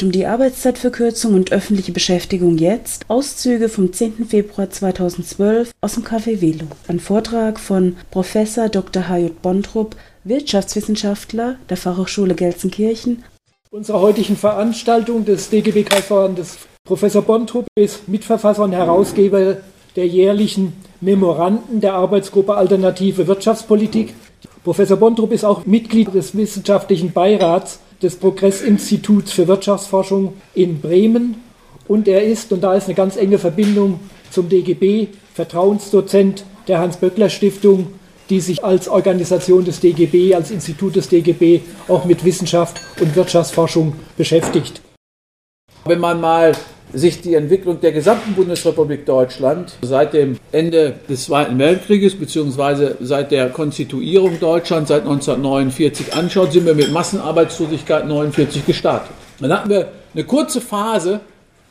geht um die Arbeitszeitverkürzung und öffentliche Beschäftigung jetzt. Auszüge vom 10. Februar 2012 aus dem Café Velo. Ein Vortrag von Professor Dr. H.J. Bontrup, Wirtschaftswissenschaftler der Fachhochschule Gelsenkirchen. Unserer heutigen Veranstaltung des DGB-Kreisverbandes Professor Bontrup ist Mitverfasser und Herausgeber der jährlichen Memoranden der Arbeitsgruppe Alternative Wirtschaftspolitik. Professor Bontrup ist auch Mitglied des wissenschaftlichen Beirats des Progressinstituts für Wirtschaftsforschung in Bremen und er ist, und da ist eine ganz enge Verbindung zum DGB, Vertrauensdozent der Hans-Böckler-Stiftung, die sich als Organisation des DGB, als Institut des DGB auch mit Wissenschaft und Wirtschaftsforschung beschäftigt. Wenn man mal sich die Entwicklung der gesamten Bundesrepublik Deutschland seit dem Ende des Zweiten Weltkrieges bzw. seit der Konstituierung Deutschlands seit 1949 anschaut, sind wir mit Massenarbeitslosigkeit 49 gestartet. Dann hatten wir eine kurze Phase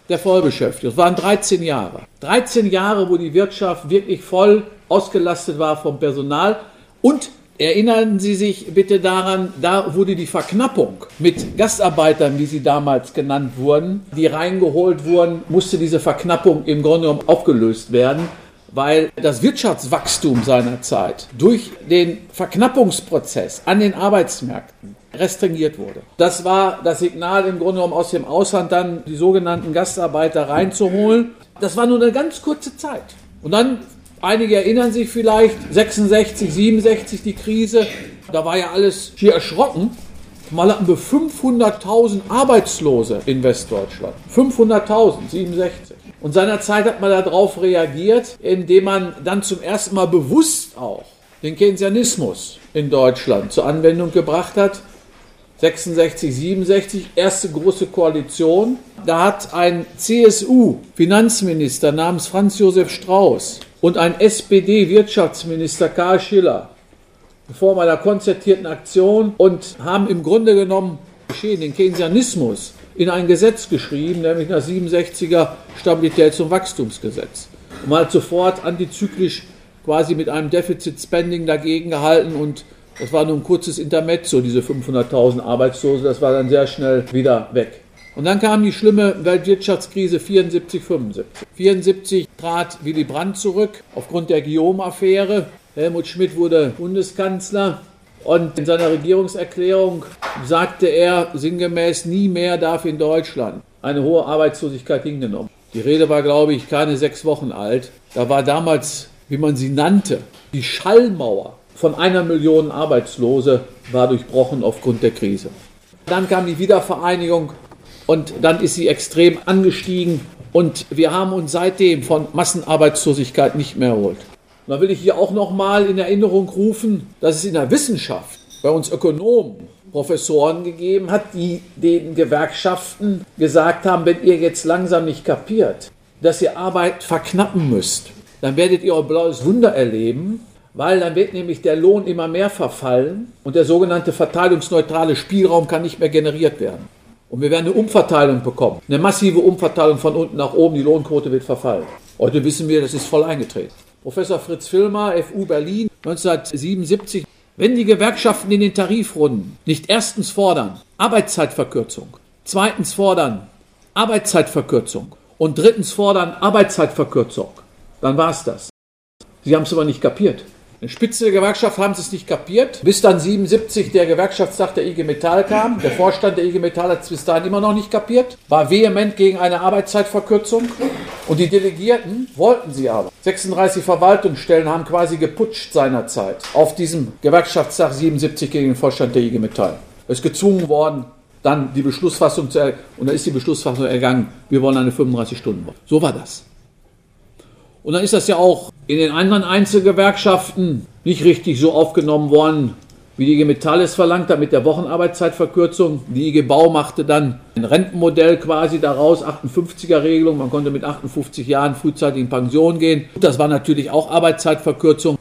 der Vollbeschäftigung. Das waren 13 Jahre. 13 Jahre, wo die Wirtschaft wirklich voll ausgelastet war vom Personal und Erinnern Sie sich bitte daran, da wurde die Verknappung mit Gastarbeitern, wie sie damals genannt wurden, die reingeholt wurden, musste diese Verknappung im Grunde genommen aufgelöst werden, weil das Wirtschaftswachstum seiner Zeit durch den Verknappungsprozess an den Arbeitsmärkten restringiert wurde. Das war das Signal im Grunde genommen aus dem Ausland dann die sogenannten Gastarbeiter reinzuholen. Das war nur eine ganz kurze Zeit. Und dann Einige erinnern sich vielleicht, 66, 67 die Krise, da war ja alles hier erschrocken. Mal hatten wir 500.000 Arbeitslose in Westdeutschland. 500.000, 67. Und seinerzeit hat man darauf reagiert, indem man dann zum ersten Mal bewusst auch den Keynesianismus in Deutschland zur Anwendung gebracht hat. 66, 67, erste große Koalition. Da hat ein CSU-Finanzminister namens Franz Josef Strauß und ein SPD-Wirtschaftsminister Karl Schiller in Form einer konzertierten Aktion und haben im Grunde genommen geschehen, den Keynesianismus in ein Gesetz geschrieben, nämlich das 67er Stabilitäts- und Wachstumsgesetz. Und man hat sofort antizyklisch quasi mit einem Deficit-Spending dagegen gehalten und das war nur ein kurzes Intermezzo, diese 500.000 Arbeitslose, das war dann sehr schnell wieder weg. Und dann kam die schlimme Weltwirtschaftskrise 74, 75. 74 trat Willy Brandt zurück aufgrund der Guillaume-Affäre. Helmut Schmidt wurde Bundeskanzler. Und in seiner Regierungserklärung sagte er sinngemäß, nie mehr darf in Deutschland eine hohe Arbeitslosigkeit hingenommen. Die Rede war, glaube ich, keine sechs Wochen alt. Da war damals, wie man sie nannte, die Schallmauer von einer Million Arbeitslose war durchbrochen aufgrund der Krise. Dann kam die Wiedervereinigung und dann ist sie extrem angestiegen und wir haben uns seitdem von Massenarbeitslosigkeit nicht mehr erholt. Da will ich hier auch nochmal in Erinnerung rufen, dass es in der Wissenschaft bei uns Ökonomen, Professoren gegeben hat, die den Gewerkschaften gesagt haben, wenn ihr jetzt langsam nicht kapiert, dass ihr Arbeit verknappen müsst, dann werdet ihr euer blaues Wunder erleben, weil dann wird nämlich der Lohn immer mehr verfallen und der sogenannte verteilungsneutrale Spielraum kann nicht mehr generiert werden. Und wir werden eine Umverteilung bekommen. Eine massive Umverteilung von unten nach oben. Die Lohnquote wird verfallen. Heute wissen wir, das ist voll eingetreten. Professor Fritz Filmer, FU Berlin, 1977. Wenn die Gewerkschaften in den Tarifrunden nicht erstens fordern Arbeitszeitverkürzung, zweitens fordern Arbeitszeitverkürzung und drittens fordern Arbeitszeitverkürzung, dann war es das. Sie haben es aber nicht kapiert. Eine Spitze der Gewerkschaft haben sie es nicht kapiert, bis dann 77 der Gewerkschaftstag der IG Metall kam. Der Vorstand der IG Metall hat es bis dahin immer noch nicht kapiert, war vehement gegen eine Arbeitszeitverkürzung und die Delegierten wollten sie aber. 36 Verwaltungsstellen haben quasi geputscht seinerzeit auf diesem Gewerkschaftstag 77 gegen den Vorstand der IG Metall. Es ist gezwungen worden, dann die Beschlussfassung zu ergänzen. und da ist die Beschlussfassung ergangen, wir wollen eine 35-Stunden-Woche. So war das. Und dann ist das ja auch in den anderen Einzelgewerkschaften nicht richtig so aufgenommen worden, wie die IG Metall es verlangt hat mit der Wochenarbeitszeitverkürzung. Die IG Bau machte dann ein Rentenmodell quasi daraus, 58er-Regelung. Man konnte mit 58 Jahren frühzeitig in Pension gehen. Das war natürlich auch Arbeitszeitverkürzung.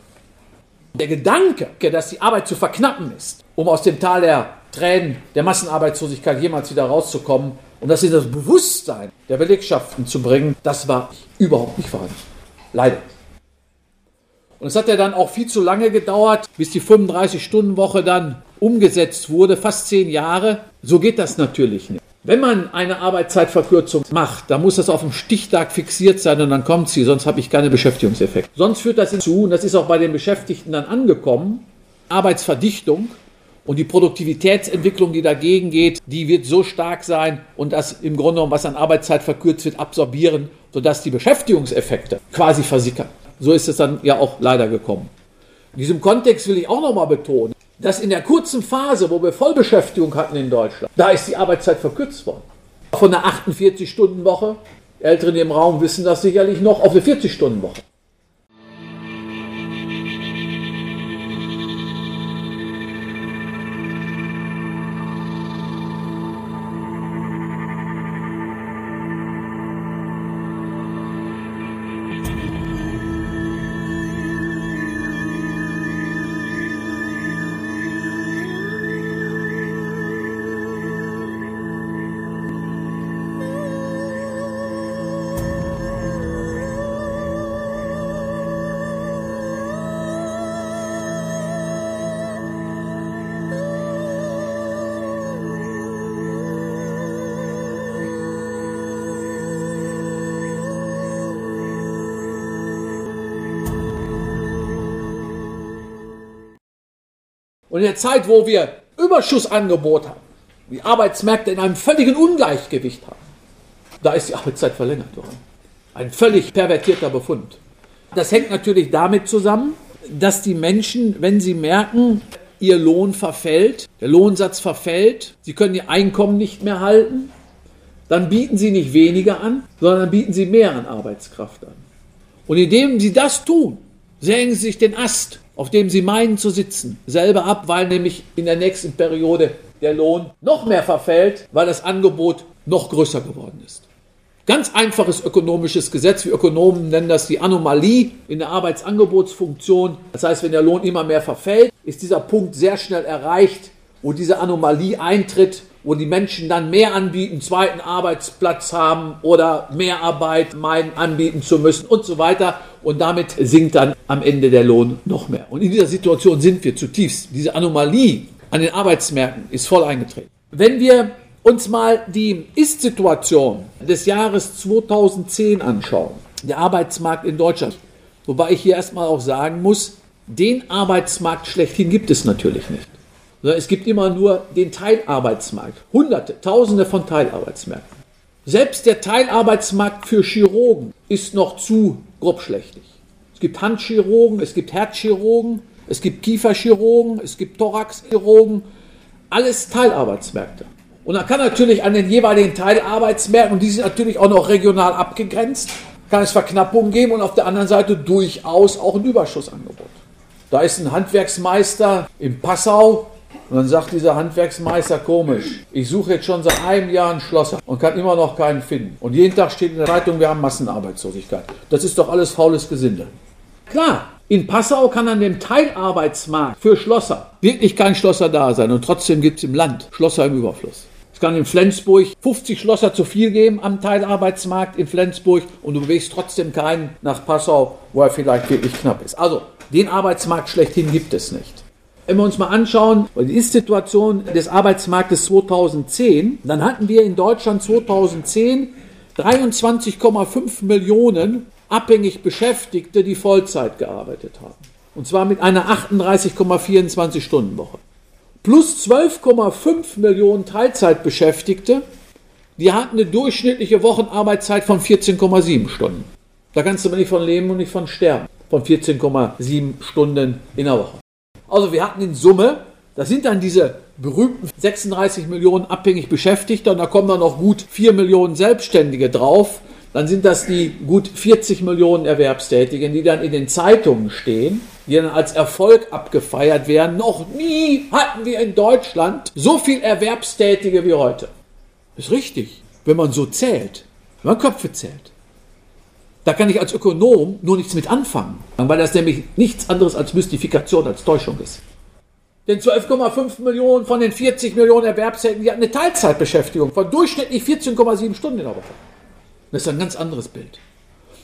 Der Gedanke, dass die Arbeit zu verknappen ist, um aus dem Tal der Tränen der Massenarbeitslosigkeit jemals wieder rauszukommen und das in das Bewusstsein der Belegschaften zu bringen, das war überhaupt nicht vorhanden. Leider. Und es hat ja dann auch viel zu lange gedauert, bis die 35-Stunden-Woche dann umgesetzt wurde, fast zehn Jahre. So geht das natürlich nicht. Wenn man eine Arbeitszeitverkürzung macht, dann muss das auf dem Stichtag fixiert sein und dann kommt sie, sonst habe ich keine Beschäftigungseffekte. Sonst führt das hinzu, und das ist auch bei den Beschäftigten dann angekommen, Arbeitsverdichtung und die Produktivitätsentwicklung, die dagegen geht, die wird so stark sein und das im Grunde genommen, was an Arbeitszeit verkürzt wird, absorbieren, sodass die Beschäftigungseffekte quasi versickern. So ist es dann ja auch leider gekommen. In diesem Kontext will ich auch nochmal betonen, dass in der kurzen Phase, wo wir Vollbeschäftigung hatten in Deutschland, da ist die Arbeitszeit verkürzt worden. Von einer 48-Stunden-Woche, Älteren im Raum wissen das sicherlich noch, auf eine 40-Stunden-Woche. Und in der Zeit, wo wir Überschussangebot haben, die Arbeitsmärkte in einem völligen Ungleichgewicht haben, da ist die Arbeitszeit verlängert worden. Ein völlig pervertierter Befund. Das hängt natürlich damit zusammen, dass die Menschen, wenn sie merken, ihr Lohn verfällt, der Lohnsatz verfällt, sie können ihr Einkommen nicht mehr halten, dann bieten sie nicht weniger an, sondern bieten sie mehr an Arbeitskraft an. Und indem sie das tun, sägen sie sich den Ast auf dem sie meinen zu sitzen, selber ab, weil nämlich in der nächsten Periode der Lohn noch mehr verfällt, weil das Angebot noch größer geworden ist. Ganz einfaches ökonomisches Gesetz, wir Ökonomen nennen das die Anomalie in der Arbeitsangebotsfunktion. Das heißt, wenn der Lohn immer mehr verfällt, ist dieser Punkt sehr schnell erreicht, wo diese Anomalie eintritt wo die Menschen dann mehr anbieten, zweiten Arbeitsplatz haben oder mehr Arbeit meinen anbieten zu müssen und so weiter. Und damit sinkt dann am Ende der Lohn noch mehr. Und in dieser Situation sind wir zutiefst. Diese Anomalie an den Arbeitsmärkten ist voll eingetreten. Wenn wir uns mal die Ist-Situation des Jahres 2010 anschauen, der Arbeitsmarkt in Deutschland, wobei ich hier erstmal auch sagen muss, den Arbeitsmarkt schlechthin gibt es natürlich nicht es gibt immer nur den Teilarbeitsmarkt. Hunderte, Tausende von Teilarbeitsmärkten. Selbst der Teilarbeitsmarkt für Chirurgen ist noch zu grobschlächtig. Es gibt Handchirurgen, es gibt Herzchirurgen, es gibt Kieferchirurgen, es gibt Thoraxchirurgen, alles Teilarbeitsmärkte. Und dann kann natürlich an den jeweiligen Teilarbeitsmärkten, und die sind natürlich auch noch regional abgegrenzt, kann es Verknappungen geben und auf der anderen Seite durchaus auch ein Überschussangebot. Da ist ein Handwerksmeister in Passau, und dann sagt dieser Handwerksmeister komisch, ich suche jetzt schon seit einem Jahr einen Schlosser und kann immer noch keinen finden. Und jeden Tag steht in der Zeitung, wir haben Massenarbeitslosigkeit. Das ist doch alles faules Gesinde. Klar, in Passau kann an dem Teilarbeitsmarkt für Schlosser wirklich kein Schlosser da sein und trotzdem gibt es im Land Schlosser im Überfluss. Es kann in Flensburg 50 Schlosser zu viel geben am Teilarbeitsmarkt in Flensburg und du bewegst trotzdem keinen nach Passau, wo er vielleicht wirklich knapp ist. Also, den Arbeitsmarkt schlechthin gibt es nicht. Wenn wir uns mal anschauen, die Ist-Situation des Arbeitsmarktes 2010, dann hatten wir in Deutschland 2010 23,5 Millionen abhängig Beschäftigte, die Vollzeit gearbeitet haben. Und zwar mit einer 38,24 Stunden Woche. Plus 12,5 Millionen Teilzeitbeschäftigte, die hatten eine durchschnittliche Wochenarbeitszeit von 14,7 Stunden. Da kannst du aber nicht von leben und nicht von sterben. Von 14,7 Stunden in der Woche. Also wir hatten in Summe, das sind dann diese berühmten 36 Millionen abhängig Beschäftigte und da kommen dann noch gut 4 Millionen Selbstständige drauf. Dann sind das die gut 40 Millionen Erwerbstätigen, die dann in den Zeitungen stehen, die dann als Erfolg abgefeiert werden. Noch nie hatten wir in Deutschland so viel Erwerbstätige wie heute. Ist richtig, wenn man so zählt, wenn man Köpfe zählt. Da kann ich als Ökonom nur nichts mit anfangen, weil das nämlich nichts anderes als Mystifikation, als Täuschung ist. Denn 12,5 Millionen von den 40 Millionen Erwerbstätigen, die hatten eine Teilzeitbeschäftigung von durchschnittlich 14,7 Stunden in der Woche. Das ist ein ganz anderes Bild.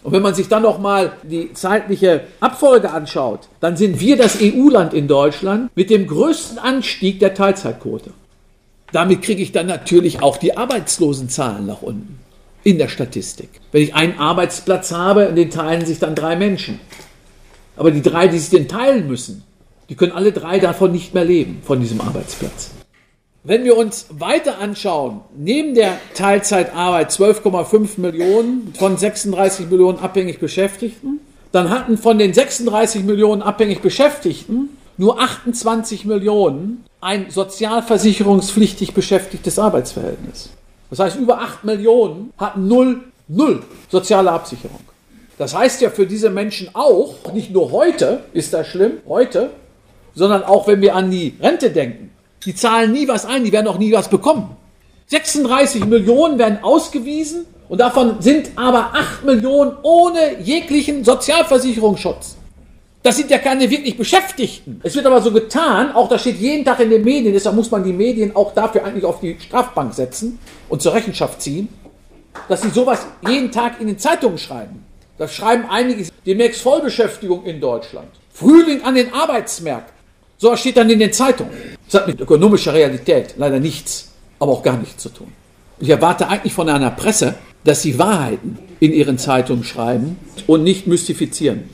Und wenn man sich dann noch mal die zeitliche Abfolge anschaut, dann sind wir das EU-Land in Deutschland mit dem größten Anstieg der Teilzeitquote. Damit kriege ich dann natürlich auch die Arbeitslosenzahlen nach unten in der Statistik. Wenn ich einen Arbeitsplatz habe, den teilen sich dann drei Menschen. Aber die drei, die sich den teilen müssen, die können alle drei davon nicht mehr leben, von diesem Arbeitsplatz. Wenn wir uns weiter anschauen, neben der Teilzeitarbeit 12,5 Millionen von 36 Millionen abhängig Beschäftigten, dann hatten von den 36 Millionen abhängig Beschäftigten nur 28 Millionen ein sozialversicherungspflichtig beschäftigtes Arbeitsverhältnis. Das heißt, über 8 Millionen hatten null, null soziale Absicherung. Das heißt ja für diese Menschen auch, nicht nur heute ist das schlimm, heute, sondern auch wenn wir an die Rente denken. Die zahlen nie was ein, die werden auch nie was bekommen. 36 Millionen werden ausgewiesen und davon sind aber 8 Millionen ohne jeglichen Sozialversicherungsschutz. Das sind ja keine wirklich Beschäftigten. Es wird aber so getan, auch das steht jeden Tag in den Medien, deshalb muss man die Medien auch dafür eigentlich auf die Strafbank setzen und zur Rechenschaft ziehen, dass sie sowas jeden Tag in den Zeitungen schreiben. Das schreiben einige demnächst Vollbeschäftigung in Deutschland. Frühling an den Arbeitsmärkten. So steht dann in den Zeitungen. Das hat mit ökonomischer Realität leider nichts, aber auch gar nichts zu tun. Ich erwarte eigentlich von einer Presse, dass sie Wahrheiten in ihren Zeitungen schreiben und nicht mystifizieren.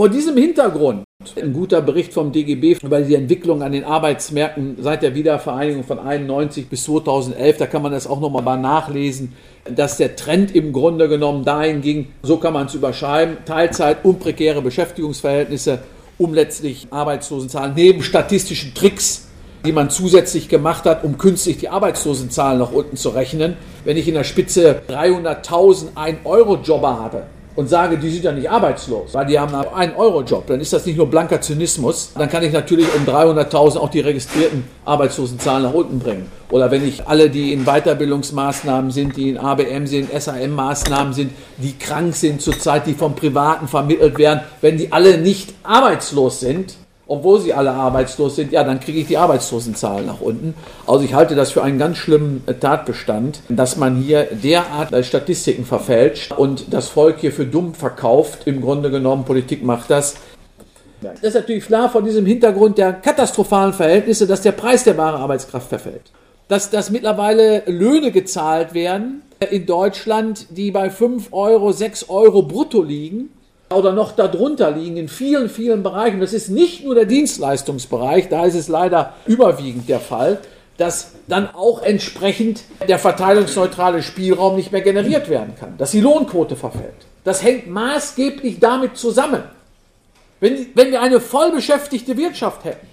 Vor diesem Hintergrund ein guter Bericht vom DGB über die Entwicklung an den Arbeitsmärkten seit der Wiedervereinigung von 91 bis 2011. Da kann man das auch nochmal nachlesen, dass der Trend im Grunde genommen dahin ging, so kann man es überschreiben, Teilzeit und prekäre Beschäftigungsverhältnisse, um letztlich Arbeitslosenzahlen neben statistischen Tricks die man zusätzlich gemacht hat, um künstlich die Arbeitslosenzahlen nach unten zu rechnen. Wenn ich in der Spitze 300.000 1-Euro-Jobber habe, und sage, die sind ja nicht arbeitslos, weil die haben einen Euro-Job, dann ist das nicht nur blanker Zynismus. Dann kann ich natürlich um 300.000 auch die registrierten Arbeitslosenzahlen nach unten bringen. Oder wenn ich alle, die in Weiterbildungsmaßnahmen sind, die in ABM sind, SAM-Maßnahmen sind, die krank sind zurzeit, die vom Privaten vermittelt werden, wenn die alle nicht arbeitslos sind, obwohl sie alle arbeitslos sind, ja, dann kriege ich die Arbeitslosenzahl nach unten. Also ich halte das für einen ganz schlimmen äh, Tatbestand, dass man hier derart äh, Statistiken verfälscht und das Volk hier für dumm verkauft. Im Grunde genommen, Politik macht das. Das ist natürlich klar vor diesem Hintergrund der katastrophalen Verhältnisse, dass der Preis der wahren Arbeitskraft verfällt. Dass, dass mittlerweile Löhne gezahlt werden in Deutschland, die bei 5 Euro, 6 Euro brutto liegen oder noch darunter liegen in vielen, vielen Bereichen. Das ist nicht nur der Dienstleistungsbereich, da ist es leider überwiegend der Fall, dass dann auch entsprechend der verteilungsneutrale Spielraum nicht mehr generiert werden kann, dass die Lohnquote verfällt. Das hängt maßgeblich damit zusammen. Wenn, wenn wir eine vollbeschäftigte Wirtschaft hätten,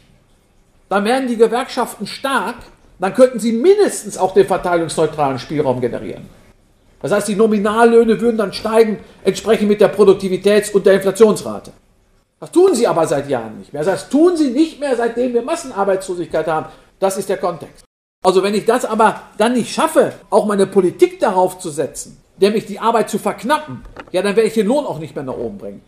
dann wären die Gewerkschaften stark, dann könnten sie mindestens auch den verteilungsneutralen Spielraum generieren. Das heißt, die Nominallöhne würden dann steigen, entsprechend mit der Produktivitäts- und der Inflationsrate. Das tun sie aber seit Jahren nicht mehr. Das heißt, tun sie nicht mehr, seitdem wir Massenarbeitslosigkeit haben. Das ist der Kontext. Also wenn ich das aber dann nicht schaffe, auch meine Politik darauf zu setzen, nämlich die Arbeit zu verknappen, ja, dann werde ich den Lohn auch nicht mehr nach oben bringen.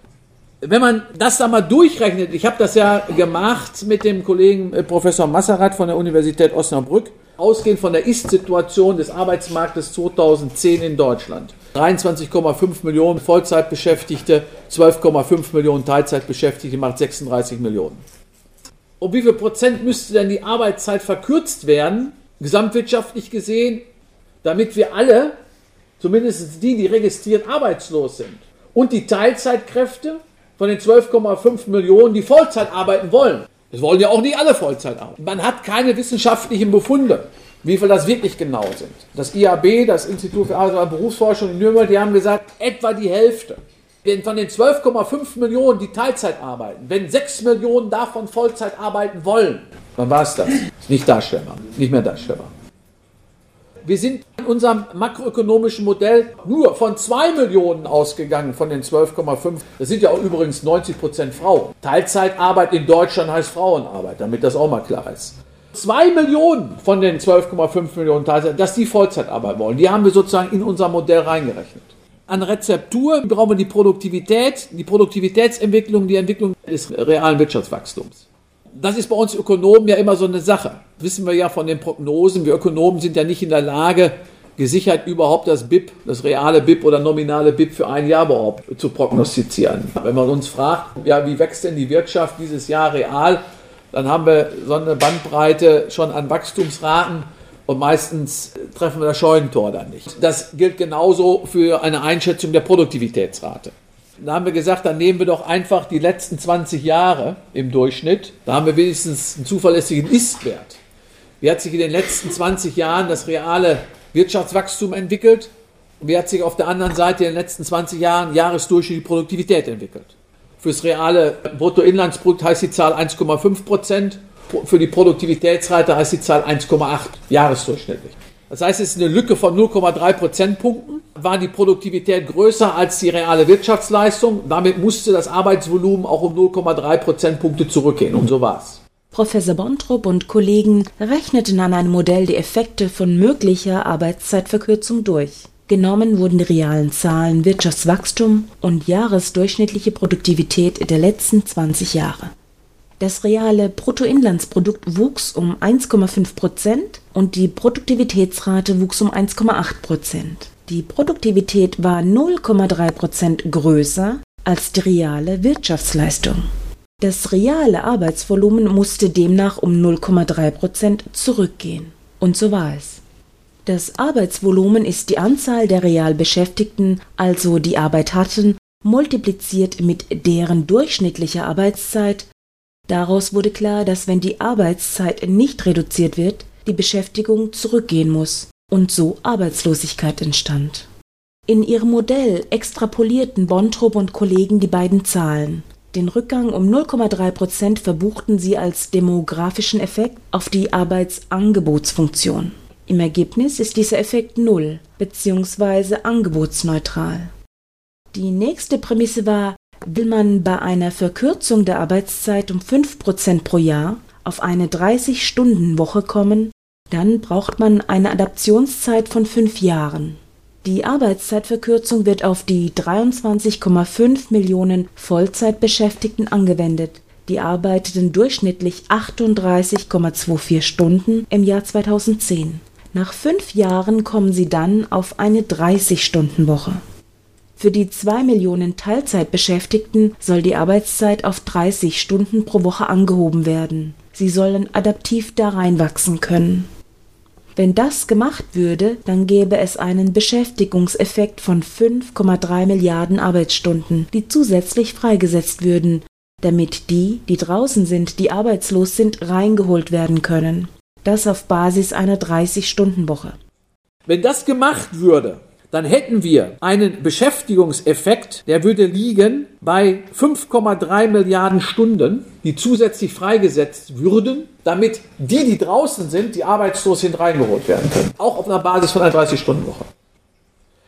Wenn man das da mal durchrechnet, ich habe das ja gemacht mit dem Kollegen äh, Professor Masserat von der Universität Osnabrück, ausgehend von der Ist-Situation des Arbeitsmarktes 2010 in Deutschland. 23,5 Millionen Vollzeitbeschäftigte, 12,5 Millionen Teilzeitbeschäftigte macht 36 Millionen. Um wie viel Prozent müsste denn die Arbeitszeit verkürzt werden, gesamtwirtschaftlich gesehen, damit wir alle, zumindest die, die registriert arbeitslos sind, und die Teilzeitkräfte von den 12,5 Millionen, die Vollzeit arbeiten wollen, das wollen ja auch nicht alle Vollzeit arbeiten. Man hat keine wissenschaftlichen Befunde, wie viel das wirklich genau sind. Das IAB, das Institut für Arbeit und Berufsforschung in Nürnberg, die haben gesagt, etwa die Hälfte. Wenn von den 12,5 Millionen, die Teilzeit arbeiten, wenn 6 Millionen davon Vollzeit arbeiten wollen, dann war es das. Ist nicht darstellbar, nicht mehr darstellbar. Wir sind in unserem makroökonomischen Modell nur von 2 Millionen ausgegangen von den 12,5. Das sind ja auch übrigens 90 Prozent Frauen. Teilzeitarbeit in Deutschland heißt Frauenarbeit, damit das auch mal klar ist. 2 Millionen von den 12,5 Millionen Teilzeit, dass die Vollzeitarbeit wollen. Die haben wir sozusagen in unser Modell reingerechnet. An Rezeptur brauchen wir die Produktivität, die Produktivitätsentwicklung, die Entwicklung des realen Wirtschaftswachstums. Das ist bei uns Ökonomen ja immer so eine Sache. Wissen wir ja von den Prognosen. Wir Ökonomen sind ja nicht in der Lage, gesichert überhaupt das BIP, das reale BIP oder nominale BIP für ein Jahr überhaupt zu prognostizieren. Wenn man uns fragt, ja, wie wächst denn die Wirtschaft dieses Jahr real, dann haben wir so eine Bandbreite schon an Wachstumsraten und meistens treffen wir das Scheunentor dann nicht. Das gilt genauso für eine Einschätzung der Produktivitätsrate. Da haben wir gesagt, dann nehmen wir doch einfach die letzten 20 Jahre im Durchschnitt. Da haben wir wenigstens einen zuverlässigen Ist-Wert. Wie hat sich in den letzten 20 Jahren das reale Wirtschaftswachstum entwickelt? Und wie hat sich auf der anderen Seite in den letzten 20 Jahren Jahresdurchschnitt die Produktivität entwickelt? Fürs reale Bruttoinlandsprodukt heißt die Zahl 1,5 Prozent. Für die Produktivitätsrate heißt die Zahl 1,8 jahresdurchschnittlich. Das heißt, es ist eine Lücke von 0,3 Prozentpunkten. War die Produktivität größer als die reale Wirtschaftsleistung? Damit musste das Arbeitsvolumen auch um 0,3 Prozentpunkte zurückgehen. Und so war's. Professor Bontrup und Kollegen rechneten an einem Modell die Effekte von möglicher Arbeitszeitverkürzung durch. Genommen wurden die realen Zahlen Wirtschaftswachstum und jahresdurchschnittliche Produktivität der letzten 20 Jahre. Das reale Bruttoinlandsprodukt wuchs um 1,5 Prozent und die Produktivitätsrate wuchs um 1,8 Prozent. Die Produktivität war 0,3 Prozent größer als die reale Wirtschaftsleistung. Das reale Arbeitsvolumen musste demnach um 0,3 Prozent zurückgehen. Und so war es. Das Arbeitsvolumen ist die Anzahl der real Beschäftigten, also die Arbeit hatten, multipliziert mit deren durchschnittlicher Arbeitszeit Daraus wurde klar, dass wenn die Arbeitszeit nicht reduziert wird, die Beschäftigung zurückgehen muss und so Arbeitslosigkeit entstand. In ihrem Modell extrapolierten Bontrup und Kollegen die beiden Zahlen. Den Rückgang um 0,3 Prozent verbuchten sie als demografischen Effekt auf die Arbeitsangebotsfunktion. Im Ergebnis ist dieser Effekt null bzw. angebotsneutral. Die nächste Prämisse war, Will man bei einer Verkürzung der Arbeitszeit um 5% pro Jahr auf eine 30-Stunden-Woche kommen, dann braucht man eine Adaptionszeit von fünf Jahren. Die Arbeitszeitverkürzung wird auf die 23,5 Millionen Vollzeitbeschäftigten angewendet. Die arbeiteten durchschnittlich 38,24 Stunden im Jahr 2010. Nach fünf Jahren kommen sie dann auf eine 30-Stunden-Woche. Für die zwei Millionen Teilzeitbeschäftigten soll die Arbeitszeit auf 30 Stunden pro Woche angehoben werden. Sie sollen adaptiv da reinwachsen können. Wenn das gemacht würde, dann gäbe es einen Beschäftigungseffekt von 5,3 Milliarden Arbeitsstunden, die zusätzlich freigesetzt würden, damit die, die draußen sind, die arbeitslos sind, reingeholt werden können. Das auf Basis einer 30-Stunden-Woche. Wenn das gemacht würde, dann hätten wir einen Beschäftigungseffekt, der würde liegen bei 5,3 Milliarden Stunden, die zusätzlich freigesetzt würden, damit die, die draußen sind, die arbeitslos sind, reingeholt werden können. Auch auf einer Basis von einer 30-Stunden-Woche.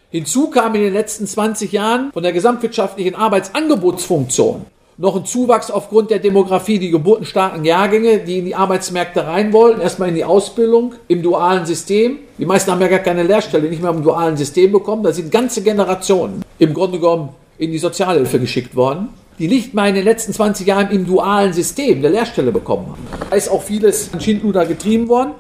Hinzu kam in den letzten 20 Jahren von der gesamtwirtschaftlichen Arbeitsangebotsfunktion noch ein Zuwachs aufgrund der Demografie, die geburtenstarken Jahrgänge, die in die Arbeitsmärkte rein wollen, erstmal in die Ausbildung im dualen System. Die meisten haben ja gar keine Lehrstelle, nicht mehr im dualen System bekommen. Da sind ganze Generationen im Grunde genommen in die Sozialhilfe geschickt worden, die nicht mal in den letzten 20 Jahren im dualen System eine Lehrstelle bekommen haben. Da ist auch vieles in Schindluder getrieben worden.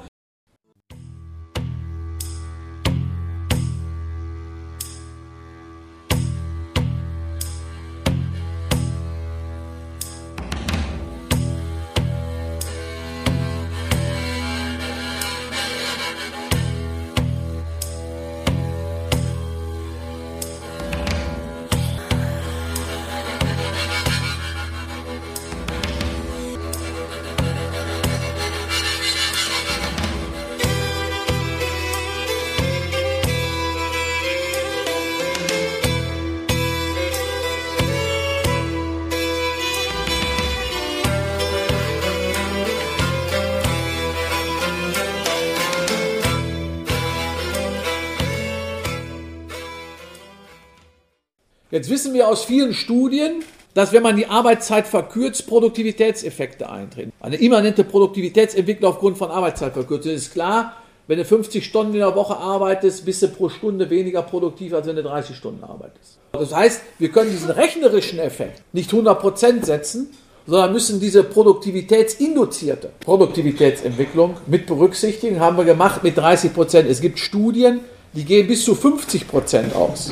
Jetzt wissen wir aus vielen Studien, dass wenn man die Arbeitszeit verkürzt, Produktivitätseffekte eintreten. Eine immanente Produktivitätsentwicklung aufgrund von Arbeitszeitverkürzung ist klar. Wenn du 50 Stunden in der Woche arbeitest, bist du pro Stunde weniger produktiv, als wenn du 30 Stunden arbeitest. Das heißt, wir können diesen rechnerischen Effekt nicht 100% setzen, sondern müssen diese produktivitätsinduzierte Produktivitätsentwicklung mit berücksichtigen. Haben wir gemacht mit 30%. Es gibt Studien, die gehen bis zu 50% aus.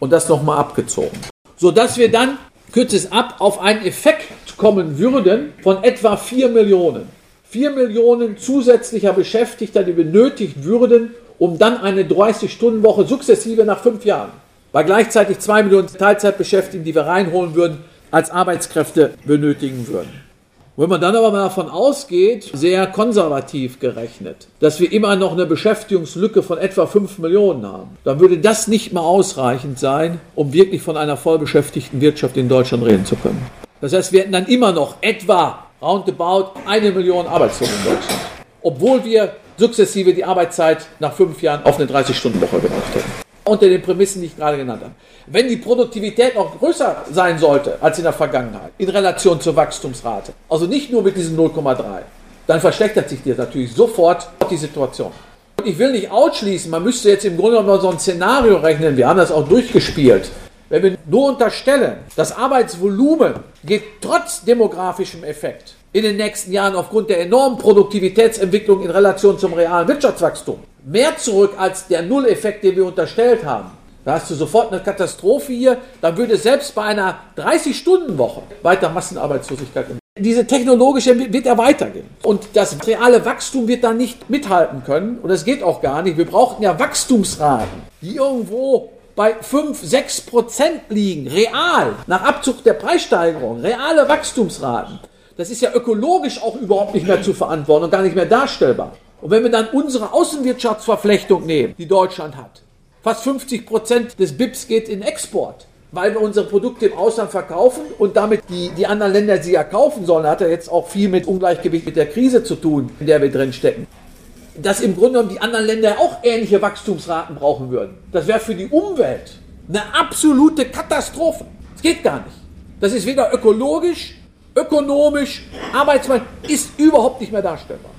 Und das nochmal abgezogen. Sodass wir dann, kürze es ab, auf einen Effekt kommen würden von etwa 4 Millionen. 4 Millionen zusätzlicher Beschäftigter, die benötigt würden, um dann eine 30-Stunden-Woche sukzessive nach fünf Jahren, bei gleichzeitig 2 Millionen Teilzeitbeschäftigten, die wir reinholen würden, als Arbeitskräfte benötigen würden. Wenn man dann aber mal davon ausgeht, sehr konservativ gerechnet, dass wir immer noch eine Beschäftigungslücke von etwa 5 Millionen haben, dann würde das nicht mehr ausreichend sein, um wirklich von einer vollbeschäftigten Wirtschaft in Deutschland reden zu können. Das heißt, wir hätten dann immer noch etwa roundabout eine Million Arbeitslose in Deutschland, obwohl wir sukzessive die Arbeitszeit nach fünf Jahren auf eine 30-Stunden-Woche gebracht hätten unter den Prämissen, die ich gerade genannt habe. Wenn die Produktivität noch größer sein sollte als in der Vergangenheit, in Relation zur Wachstumsrate, also nicht nur mit diesen 0,3, dann verschlechtert sich dir natürlich sofort die Situation. Und ich will nicht ausschließen, man müsste jetzt im Grunde genommen so ein Szenario rechnen, wir haben das auch durchgespielt. Wenn wir nur unterstellen, das Arbeitsvolumen geht trotz demografischem Effekt in den nächsten Jahren aufgrund der enormen Produktivitätsentwicklung in Relation zum realen Wirtschaftswachstum mehr zurück als der Nulleffekt, den wir unterstellt haben. Da hast du sofort eine Katastrophe hier. Dann würde selbst bei einer 30-Stunden-Woche weiter Massenarbeitslosigkeit. Diese technologische wird ja weitergehen. Und das reale Wachstum wird da nicht mithalten können. Und das geht auch gar nicht. Wir brauchten ja Wachstumsraten, die irgendwo bei 5, 6 Prozent liegen. Real. Nach Abzug der Preissteigerung. Reale Wachstumsraten. Das ist ja ökologisch auch überhaupt nicht mehr zu verantworten und gar nicht mehr darstellbar. Und wenn wir dann unsere Außenwirtschaftsverflechtung nehmen, die Deutschland hat, fast 50 Prozent des BIPs geht in Export, weil wir unsere Produkte im Ausland verkaufen und damit die, die anderen Länder sie ja kaufen sollen, hat ja jetzt auch viel mit Ungleichgewicht mit der Krise zu tun, in der wir drin stecken. Dass im Grunde genommen die anderen Länder auch ähnliche Wachstumsraten brauchen würden. Das wäre für die Umwelt eine absolute Katastrophe. Es geht gar nicht. Das ist weder ökologisch, ökonomisch, Arbeitsmarkt, ist überhaupt nicht mehr darstellbar.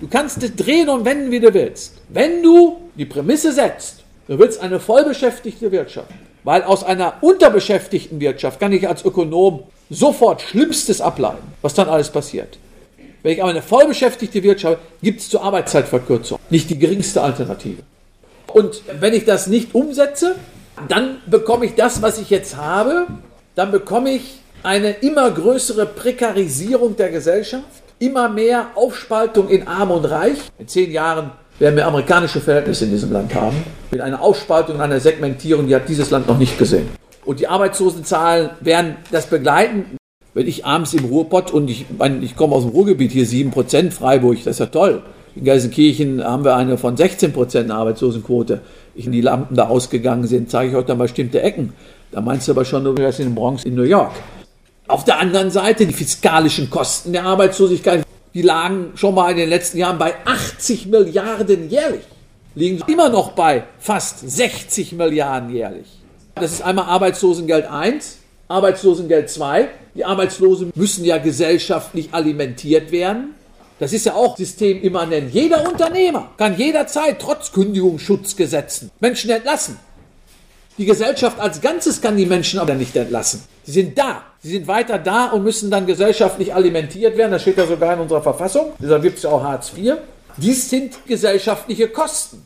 Du kannst es drehen und wenden, wie du willst. Wenn du die Prämisse setzt, du willst eine vollbeschäftigte Wirtschaft, weil aus einer unterbeschäftigten Wirtschaft kann ich als Ökonom sofort Schlimmstes ableiten, was dann alles passiert. Wenn ich aber eine vollbeschäftigte Wirtschaft habe, gibt es zur Arbeitszeitverkürzung nicht die geringste Alternative. Und wenn ich das nicht umsetze, dann bekomme ich das, was ich jetzt habe, dann bekomme ich eine immer größere Prekarisierung der Gesellschaft immer mehr Aufspaltung in Arm und Reich. In zehn Jahren werden wir amerikanische Verhältnisse in diesem Land haben. Mit einer Aufspaltung, einer Segmentierung, die hat dieses Land noch nicht gesehen. Und die Arbeitslosenzahlen werden das begleiten. Wenn ich abends im Ruhrpott und ich, mein, ich komme aus dem Ruhrgebiet, hier 7% Freiburg, das ist ja toll. In Gelsenkirchen haben wir eine von 16% Arbeitslosenquote. Ich die Lampen da ausgegangen sind, zeige ich euch dann bestimmte Ecken. Da meinst du aber schon, du wärst in den Bronx in New York. Auf der anderen Seite die fiskalischen Kosten der Arbeitslosigkeit, die lagen schon mal in den letzten Jahren bei 80 Milliarden jährlich, liegen immer noch bei fast 60 Milliarden jährlich. Das ist einmal Arbeitslosengeld 1, Arbeitslosengeld 2. Die Arbeitslosen müssen ja gesellschaftlich alimentiert werden. Das ist ja auch systemimmanent. Jeder Unternehmer kann jederzeit trotz Kündigungsschutzgesetzen Menschen entlassen. Die Gesellschaft als Ganzes kann die Menschen aber nicht entlassen. Sie sind da. Sie sind weiter da und müssen dann gesellschaftlich alimentiert werden. Das steht ja sogar in unserer Verfassung. Deshalb gibt es ja auch Hartz IV. Dies sind gesellschaftliche Kosten.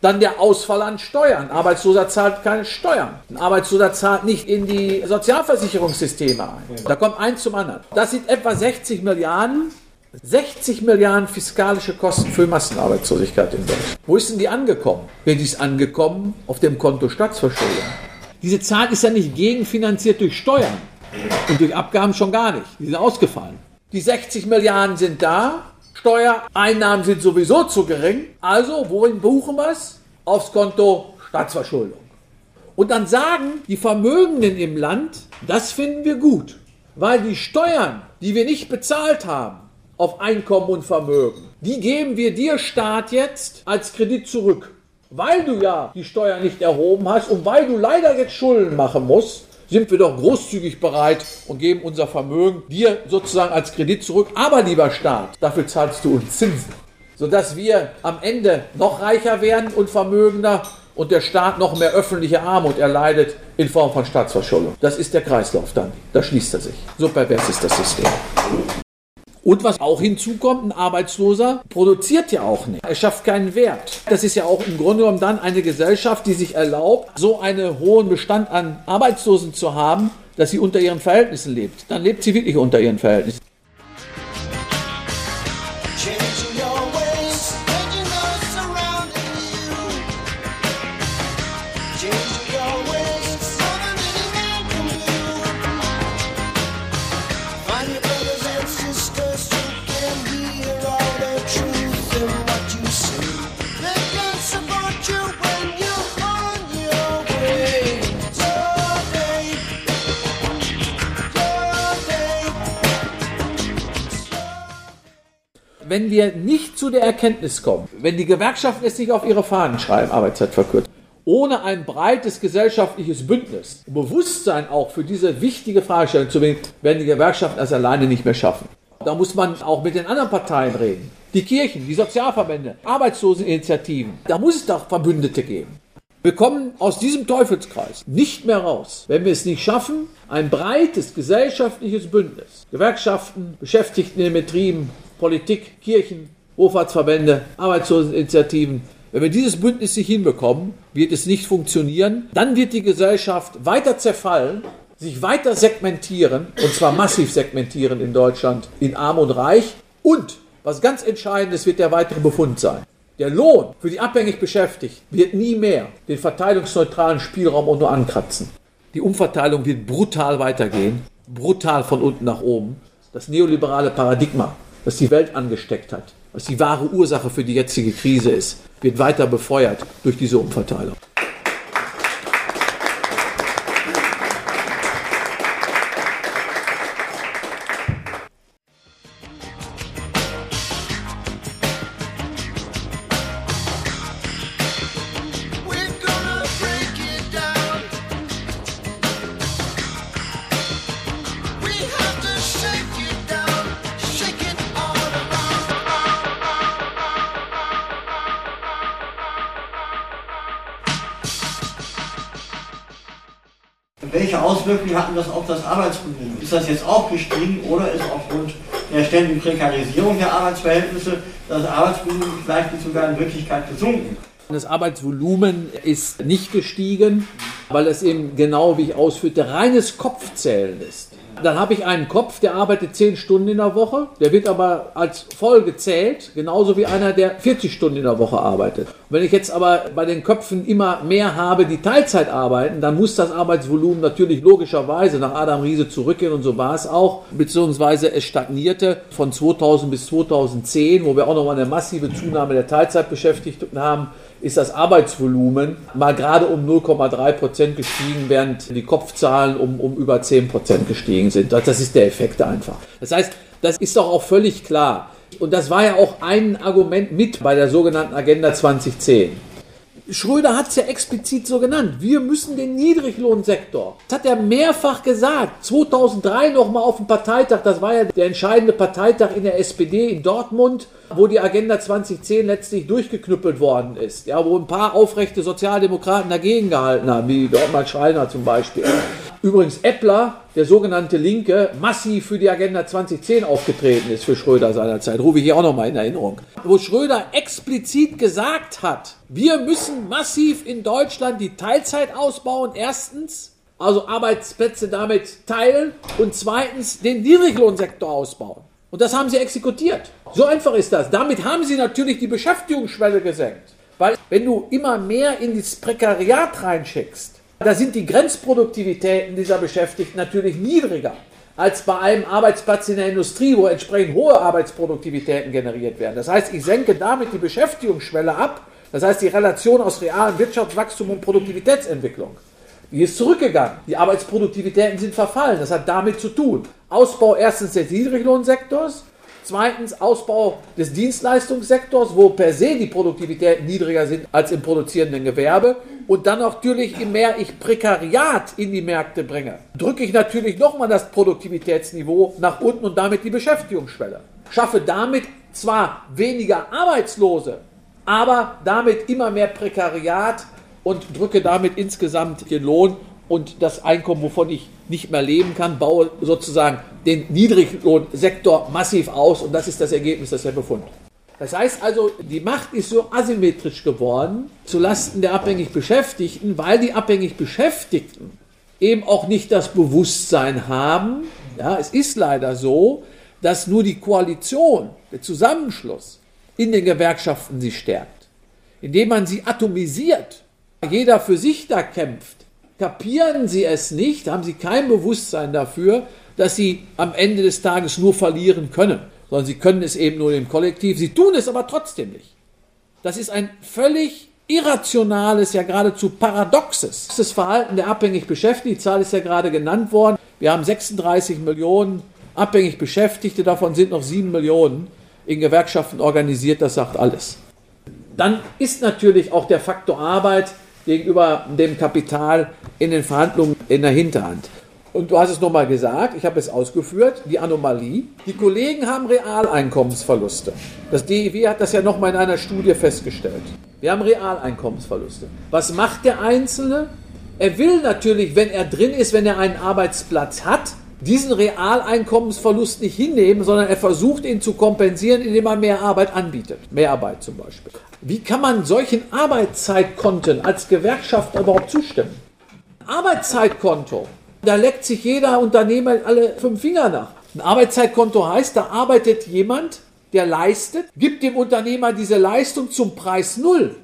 Dann der Ausfall an Steuern. Ein Arbeitsloser zahlt keine Steuern. Ein Arbeitsloser zahlt nicht in die Sozialversicherungssysteme ein. Da kommt eins zum anderen. Das sind etwa 60 Milliarden 60 Milliarden fiskalische Kosten für Massenarbeitslosigkeit in Deutschland. Wo ist denn die angekommen? Wer ist angekommen? Auf dem Konto Staatsverschuldung. Diese Zahl ist ja nicht gegenfinanziert durch Steuern und durch Abgaben schon gar nicht. Die sind ausgefallen. Die 60 Milliarden sind da, Steuereinnahmen sind sowieso zu gering. Also, wohin buchen wir es? Aufs Konto Staatsverschuldung. Und dann sagen die Vermögenden im Land, das finden wir gut, weil die Steuern, die wir nicht bezahlt haben, auf Einkommen und Vermögen. Die geben wir dir Staat jetzt als Kredit zurück. weil du ja die Steuer nicht erhoben hast und weil du leider jetzt Schulden machen musst, sind wir doch großzügig bereit und geben unser Vermögen dir sozusagen als Kredit zurück. Aber lieber Staat, dafür zahlst du uns Zinsen, sodass wir am Ende noch reicher werden und vermögender und der Staat noch mehr öffentliche Armut erleidet in Form von Staatsverschuldung. Das ist der Kreislauf dann. Da schließt er sich. So pervers ist das System. Und was auch hinzukommt, ein Arbeitsloser produziert ja auch nicht. Er schafft keinen Wert. Das ist ja auch im Grunde genommen dann eine Gesellschaft, die sich erlaubt, so einen hohen Bestand an Arbeitslosen zu haben, dass sie unter ihren Verhältnissen lebt. Dann lebt sie wirklich unter ihren Verhältnissen. Wenn wir nicht zu der Erkenntnis kommen, wenn die Gewerkschaften es nicht auf ihre Fahnen schreiben, Arbeitszeitverkürzung, ohne ein breites gesellschaftliches Bündnis, Bewusstsein auch für diese wichtige Fragestellung zu werden, werden die Gewerkschaften das alleine nicht mehr schaffen. Da muss man auch mit den anderen Parteien reden. Die Kirchen, die Sozialverbände, Arbeitsloseninitiativen. Da muss es doch Verbündete geben. Wir kommen aus diesem Teufelskreis nicht mehr raus, wenn wir es nicht schaffen, ein breites gesellschaftliches Bündnis, Gewerkschaften, Beschäftigten in den Betrieben, Politik, Kirchen, Wohlfahrtsverbände, Arbeitsloseninitiativen. Wenn wir dieses Bündnis nicht hinbekommen, wird es nicht funktionieren. Dann wird die Gesellschaft weiter zerfallen, sich weiter segmentieren, und zwar massiv segmentieren in Deutschland in Arm und Reich. Und, was ganz entscheidend ist, wird der weitere Befund sein. Der Lohn für die abhängig Beschäftigten wird nie mehr den verteilungsneutralen Spielraum auch nur ankratzen. Die Umverteilung wird brutal weitergehen, brutal von unten nach oben. Das neoliberale Paradigma was die Welt angesteckt hat, was die wahre Ursache für die jetzige Krise ist, wird weiter befeuert durch diese Umverteilung. Auswirkungen hatten das auf das Arbeitsvolumen? Ist das jetzt auch gestiegen oder ist aufgrund der ständigen Prekarisierung der Arbeitsverhältnisse das Arbeitsvolumen vielleicht sogar in Wirklichkeit gesunken? Das Arbeitsvolumen ist nicht gestiegen, weil es eben genau, wie ich ausführte, reines Kopfzählen ist. Dann habe ich einen Kopf, der arbeitet 10 Stunden in der Woche, der wird aber als voll gezählt, genauso wie einer, der 40 Stunden in der Woche arbeitet. Wenn ich jetzt aber bei den Köpfen immer mehr habe, die Teilzeit arbeiten, dann muss das Arbeitsvolumen natürlich logischerweise nach Adam Riese zurückgehen. Und so war es auch, beziehungsweise es stagnierte von 2000 bis 2010, wo wir auch nochmal eine massive Zunahme der Teilzeitbeschäftigten haben ist das Arbeitsvolumen mal gerade um 0,3 Prozent gestiegen, während die Kopfzahlen um, um über 10 Prozent gestiegen sind. Das ist der Effekt einfach. Das heißt, das ist doch auch völlig klar. Und das war ja auch ein Argument mit bei der sogenannten Agenda 2010. Schröder hat es ja explizit so genannt. Wir müssen den Niedriglohnsektor. Das hat er mehrfach gesagt. 2003 nochmal auf dem Parteitag. Das war ja der entscheidende Parteitag in der SPD in Dortmund, wo die Agenda 2010 letztlich durchgeknüppelt worden ist. Ja, wo ein paar aufrechte Sozialdemokraten dagegen gehalten haben, wie Dortmund Schreiner zum Beispiel. Übrigens Eppler, der sogenannte Linke, massiv für die Agenda 2010 aufgetreten ist für Schröder seinerzeit. Rufe ich hier auch nochmal in Erinnerung. Wo Schröder explizit gesagt hat, wir müssen massiv in Deutschland die Teilzeit ausbauen, erstens, also Arbeitsplätze damit teilen und zweitens den Niedriglohnsektor ausbauen. Und das haben sie exekutiert. So einfach ist das. Damit haben sie natürlich die Beschäftigungsschwelle gesenkt. Weil wenn du immer mehr in das Prekariat reinschickst, da sind die Grenzproduktivitäten dieser Beschäftigten natürlich niedriger als bei einem Arbeitsplatz in der Industrie, wo entsprechend hohe Arbeitsproduktivitäten generiert werden. Das heißt, ich senke damit die Beschäftigungsschwelle ab. Das heißt, die Relation aus realem Wirtschaftswachstum und Produktivitätsentwicklung. Die ist zurückgegangen. Die Arbeitsproduktivitäten sind verfallen. Das hat damit zu tun. Ausbau erstens des Niedriglohnsektors, Zweitens Ausbau des Dienstleistungssektors, wo per se die Produktivität niedriger sind als im produzierenden Gewerbe. Und dann natürlich, je mehr ich Prekariat in die Märkte bringe, drücke ich natürlich nochmal das Produktivitätsniveau nach unten und damit die Beschäftigungsschwelle. Schaffe damit zwar weniger Arbeitslose, aber damit immer mehr Prekariat und drücke damit insgesamt den Lohn und das Einkommen, wovon ich nicht mehr leben kann, baue sozusagen den Niedriglohnsektor massiv aus und das ist das Ergebnis, das er Befund. Das heißt also, die Macht ist so asymmetrisch geworden zulasten der abhängig Beschäftigten, weil die abhängig Beschäftigten eben auch nicht das Bewusstsein haben. Ja, es ist leider so, dass nur die Koalition, der Zusammenschluss in den Gewerkschaften sie stärkt, indem man sie atomisiert, jeder für sich da kämpft, kapieren sie es nicht, haben sie kein Bewusstsein dafür, dass sie am Ende des Tages nur verlieren können, sondern sie können es eben nur im Kollektiv. Sie tun es aber trotzdem nicht. Das ist ein völlig irrationales, ja geradezu paradoxes das Verhalten der abhängig Beschäftigten. Die Zahl ist ja gerade genannt worden. Wir haben 36 Millionen abhängig Beschäftigte, davon sind noch 7 Millionen in Gewerkschaften organisiert. Das sagt alles. Dann ist natürlich auch der Faktor Arbeit gegenüber dem Kapital in den Verhandlungen in der Hinterhand. Und du hast es nochmal gesagt, ich habe es ausgeführt, die Anomalie. Die Kollegen haben Realeinkommensverluste. Das DIW hat das ja nochmal in einer Studie festgestellt. Wir haben Realeinkommensverluste. Was macht der Einzelne? Er will natürlich, wenn er drin ist, wenn er einen Arbeitsplatz hat, diesen Realeinkommensverlust nicht hinnehmen, sondern er versucht ihn zu kompensieren, indem er mehr Arbeit anbietet. Mehrarbeit zum Beispiel. Wie kann man solchen Arbeitszeitkonten als Gewerkschaft überhaupt zustimmen? Arbeitszeitkonto, da leckt sich jeder Unternehmer alle fünf Finger nach. Ein Arbeitszeitkonto heißt, da arbeitet jemand, der leistet, gibt dem Unternehmer diese Leistung zum Preis Null.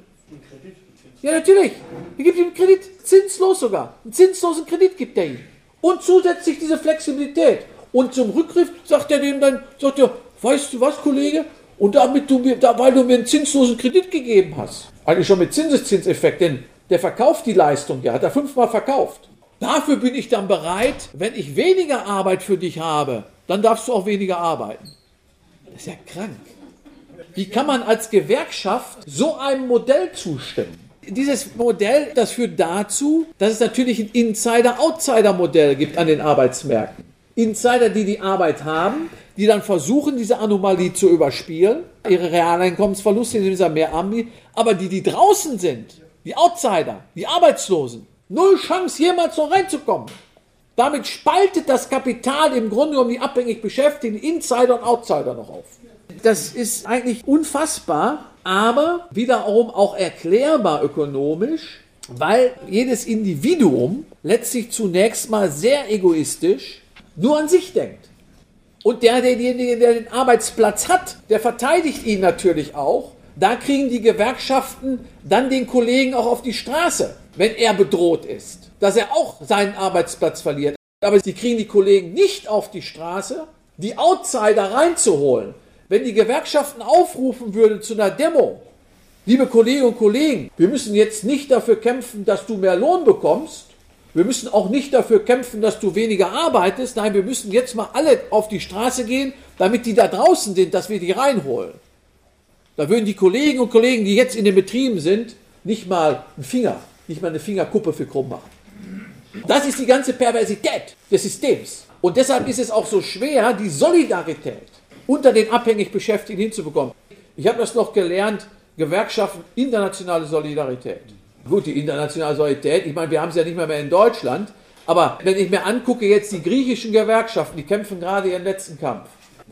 Ja, natürlich. Er gibt ihm Kredit, zinslos sogar. Einen zinslosen Kredit gibt er ihm. Und zusätzlich diese Flexibilität. Und zum Rückgriff sagt er dem dann, sagt er, weißt du was, Kollege, und damit du mir, da, weil du mir einen zinslosen Kredit gegeben hast, eigentlich schon mit Zinseszinseffekt, denn der verkauft die Leistung, ja, hat er fünfmal verkauft. Dafür bin ich dann bereit, wenn ich weniger Arbeit für dich habe, dann darfst du auch weniger arbeiten. Das ist ja krank. Wie kann man als Gewerkschaft so einem Modell zustimmen? Dieses Modell, das führt dazu, dass es natürlich ein Insider-Outsider-Modell gibt an den Arbeitsmärkten. Insider, die die Arbeit haben, die dann versuchen, diese Anomalie zu überspielen, ihre Realeinkommensverluste in dieser Mehrarmee, aber die, die draußen sind, die Outsider, die Arbeitslosen, null Chance, jemals noch reinzukommen. Damit spaltet das Kapital im Grunde um die abhängig Beschäftigten, Insider und Outsider noch auf. Das ist eigentlich unfassbar, aber wiederum auch erklärbar ökonomisch, weil jedes Individuum letztlich zunächst mal sehr egoistisch nur an sich denkt. Und der, derjenige, der den Arbeitsplatz hat, der verteidigt ihn natürlich auch. Da kriegen die Gewerkschaften dann den Kollegen auch auf die Straße, wenn er bedroht ist, dass er auch seinen Arbeitsplatz verliert. Aber sie kriegen die Kollegen nicht auf die Straße, die Outsider reinzuholen. Wenn die Gewerkschaften aufrufen würden zu einer Demo, liebe Kolleginnen und Kollegen, wir müssen jetzt nicht dafür kämpfen, dass du mehr Lohn bekommst, wir müssen auch nicht dafür kämpfen, dass du weniger arbeitest. Nein, wir müssen jetzt mal alle auf die Straße gehen, damit die da draußen sind, dass wir die reinholen. Da würden die Kollegen und Kollegen, die jetzt in den Betrieben sind, nicht mal einen Finger, nicht mal eine Fingerkuppe für krumm machen. Das ist die ganze Perversität des Systems. Und deshalb ist es auch so schwer, die Solidarität unter den abhängig Beschäftigten hinzubekommen. Ich habe das noch gelernt, Gewerkschaften, internationale Solidarität. Gut, die internationale Solidarität, ich meine, wir haben es ja nicht mehr, mehr in Deutschland, aber wenn ich mir angucke jetzt die griechischen Gewerkschaften, die kämpfen gerade ihren letzten Kampf.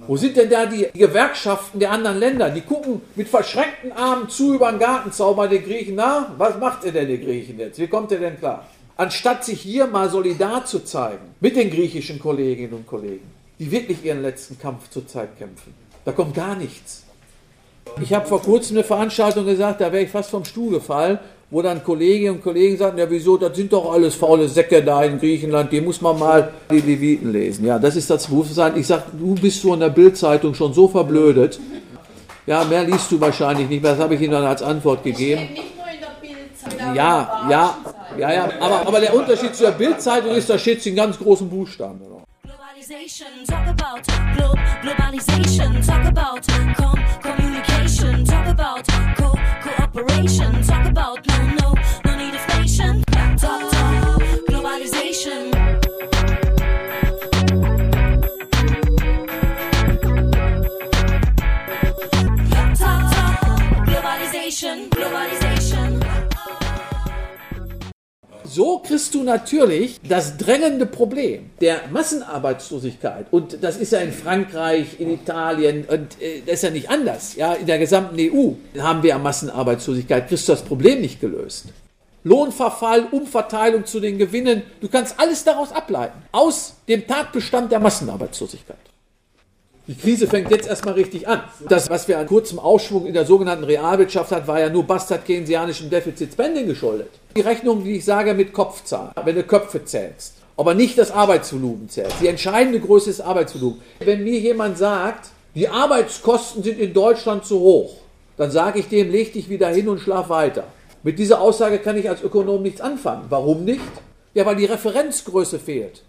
Wo sind denn da die Gewerkschaften der anderen Länder? Die gucken mit verschränkten Armen zu über den Gartenzaun bei den Griechen. Na, was macht ihr denn, die Griechen jetzt? Wie kommt ihr denn klar? Anstatt sich hier mal solidar zu zeigen mit den griechischen Kolleginnen und Kollegen, die wirklich ihren letzten Kampf zurzeit kämpfen. Da kommt gar nichts. Ich habe vor kurzem eine Veranstaltung gesagt, da wäre ich fast vom Stuhl gefallen, wo dann Kolleginnen und Kollegen sagten, ja wieso, das sind doch alles faule Säcke da in Griechenland, die muss man mal die Leviten lesen. Ja, das ist das Berufssein. Ich sage, du bist so in der Bildzeitung schon so verblödet. Ja, mehr liest du wahrscheinlich nicht mehr, das habe ich Ihnen dann als Antwort gegeben. Ja, ja, ja, ja, aber, aber der Unterschied zur Bildzeitung ist, da steht es in ganz großen Buchstaben. Globalization, talk about glo globalization, talk about com communication, talk about co cooperation, talk about no no Du natürlich das drängende Problem der Massenarbeitslosigkeit. Und das ist ja in Frankreich, in Italien und äh, das ist ja nicht anders. Ja, in der gesamten EU haben wir ja Massenarbeitslosigkeit. Kriegst du das Problem nicht gelöst. Lohnverfall, Umverteilung zu den Gewinnen. Du kannst alles daraus ableiten. Aus dem Tatbestand der Massenarbeitslosigkeit. Die Krise fängt jetzt erstmal richtig an. Das, was wir an kurzem Aufschwung in der sogenannten Realwirtschaft hatten, war ja nur bastard keynesianischem Defizit-Spending geschuldet. Die Rechnung, die ich sage, mit Kopfzahl, wenn du Köpfe zählst, aber nicht das Arbeitsvolumen zählst. Die entscheidende Größe ist Arbeitsvolumen. Wenn mir jemand sagt, die Arbeitskosten sind in Deutschland zu hoch, dann sage ich dem, leg dich wieder hin und schlaf weiter. Mit dieser Aussage kann ich als Ökonom nichts anfangen. Warum nicht? Ja, weil die Referenzgröße fehlt.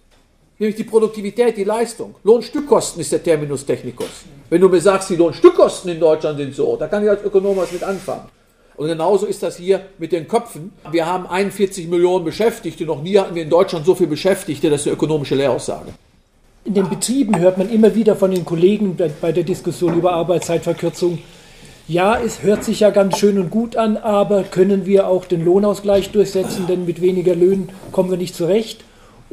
Nämlich die Produktivität, die Leistung. Lohnstückkosten ist der Terminus technicus. Wenn du mir sagst, die Lohnstückkosten in Deutschland sind so, da kann ich als Ökonom was mit anfangen. Und genauso ist das hier mit den Köpfen. Wir haben 41 Millionen Beschäftigte. Noch nie hatten wir in Deutschland so viele Beschäftigte. Das ist eine ökonomische Lehraussage. In den Betrieben hört man immer wieder von den Kollegen bei- der Diskussion über Arbeitszeitverkürzung, ja, es hört sich ja ganz schön und gut an, aber können wir auch den Lohnausgleich durchsetzen, denn mit weniger Löhnen kommen wir nicht zurecht.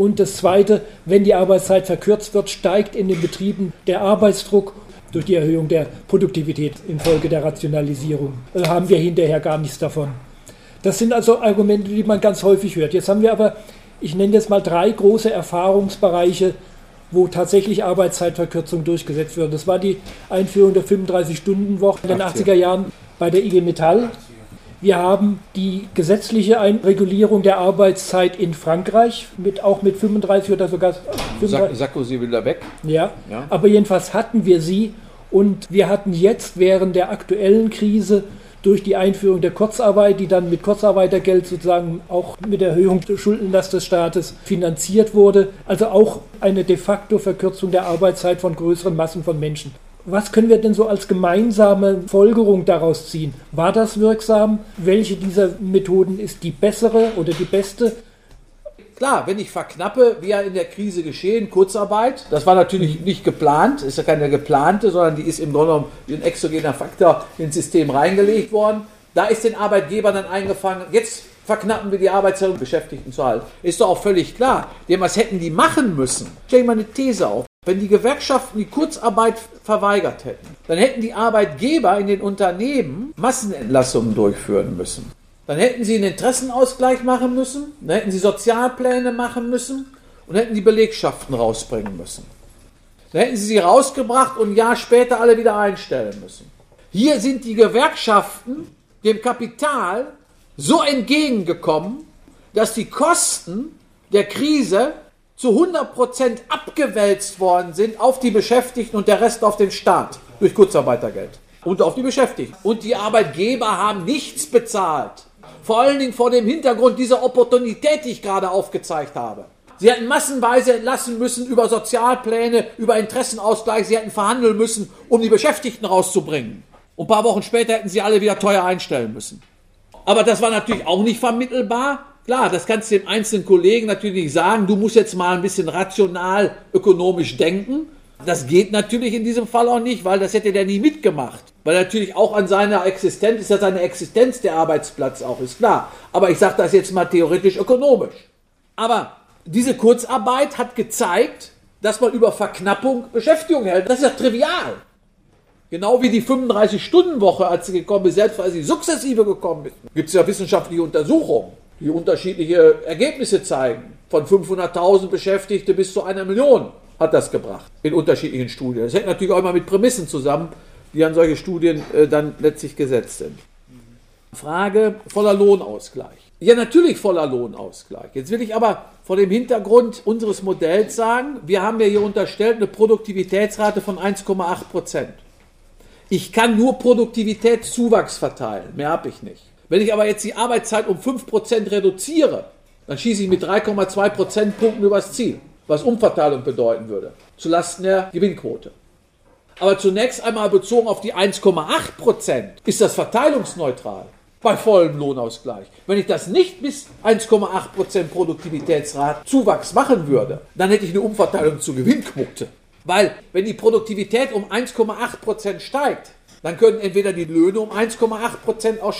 Und das Zweite, wenn die Arbeitszeit verkürzt wird, steigt in den Betrieben der Arbeitsdruck durch die Erhöhung der Produktivität infolge der Rationalisierung. Äh, haben wir hinterher gar nichts davon. Das sind also Argumente, die man ganz häufig hört. Jetzt haben wir aber, ich nenne jetzt mal drei große Erfahrungsbereiche, wo tatsächlich Arbeitszeitverkürzung durchgesetzt wird. Das war die Einführung der 35-Stunden-Woche in den 80er Jahren bei der IG Metall. Wir haben die gesetzliche Regulierung der Arbeitszeit in Frankreich, mit, auch mit 35 oder sogar 35, Sarkozy will da weg. ja. Ja. aber jedenfalls hatten wir sie und wir hatten jetzt während der aktuellen Krise durch die Einführung der Kurzarbeit, die dann mit Kurzarbeitergeld sozusagen auch mit Erhöhung der Schuldenlast des Staates finanziert wurde, also auch eine de facto Verkürzung der Arbeitszeit von größeren Massen von Menschen. Was können wir denn so als gemeinsame Folgerung daraus ziehen? War das wirksam? Welche dieser Methoden ist die bessere oder die beste? Klar, wenn ich verknappe, wie ja in der Krise geschehen, Kurzarbeit, das war natürlich nicht geplant, ist ja keine geplante, sondern die ist im Grunde genommen wie ein exogener Faktor ins System reingelegt worden. Da ist den Arbeitgebern dann eingefangen, jetzt verknappen wir die Arbeitszeit, um Beschäftigten zu halten. Ist doch auch völlig klar. Denn was hätten die machen müssen? Stell dir mal eine These auf. Wenn die Gewerkschaften die Kurzarbeit verweigert hätten, dann hätten die Arbeitgeber in den Unternehmen Massenentlassungen durchführen müssen. Dann hätten sie einen Interessenausgleich machen müssen, dann hätten sie Sozialpläne machen müssen und hätten die Belegschaften rausbringen müssen. Dann hätten sie sie rausgebracht und ein Jahr später alle wieder einstellen müssen. Hier sind die Gewerkschaften dem Kapital so entgegengekommen, dass die Kosten der Krise zu 100% abgewälzt worden sind auf die Beschäftigten und der Rest auf den Staat durch Kurzarbeitergeld und auf die Beschäftigten. Und die Arbeitgeber haben nichts bezahlt. Vor allen Dingen vor dem Hintergrund dieser Opportunität, die ich gerade aufgezeigt habe. Sie hätten massenweise entlassen müssen über Sozialpläne, über Interessenausgleich. Sie hätten verhandeln müssen, um die Beschäftigten rauszubringen. Und ein paar Wochen später hätten sie alle wieder teuer einstellen müssen. Aber das war natürlich auch nicht vermittelbar. Klar, das kannst du dem einzelnen Kollegen natürlich nicht sagen. Du musst jetzt mal ein bisschen rational ökonomisch denken. Das geht natürlich in diesem Fall auch nicht, weil das hätte der nie mitgemacht. Weil natürlich auch an seiner Existenz ist ja seine Existenz der Arbeitsplatz auch, ist klar. Aber ich sage das jetzt mal theoretisch ökonomisch. Aber diese Kurzarbeit hat gezeigt, dass man über Verknappung Beschäftigung hält. Das ist ja trivial. Genau wie die 35-Stunden-Woche, als sie gekommen ist, selbst weil sie sukzessive gekommen ist, gibt es ja wissenschaftliche Untersuchungen, die unterschiedliche Ergebnisse zeigen. Von 500.000 Beschäftigte bis zu einer Million hat das gebracht in unterschiedlichen Studien. Das hängt natürlich auch immer mit Prämissen zusammen, die an solche Studien äh, dann letztlich gesetzt sind. Frage voller Lohnausgleich. Ja, natürlich voller Lohnausgleich. Jetzt will ich aber vor dem Hintergrund unseres Modells sagen, wir haben ja hier unterstellt eine Produktivitätsrate von 1,8 Prozent. Ich kann nur Produktivitätszuwachs verteilen, mehr habe ich nicht. Wenn ich aber jetzt die Arbeitszeit um 5% reduziere, dann schieße ich mit 3,2 Prozentpunkten übers Ziel. was Umverteilung bedeuten würde, zulasten der Gewinnquote. Aber zunächst einmal bezogen auf die 1,8 Prozent ist das verteilungsneutral bei vollem Lohnausgleich. Wenn ich das nicht bis 1,8 Prozent Produktivitätsrat Zuwachs machen würde, dann hätte ich eine Umverteilung zur Gewinnquote. Weil wenn die Produktivität um 1,8 Prozent steigt, dann können entweder die Löhne um 1,8 Prozent auch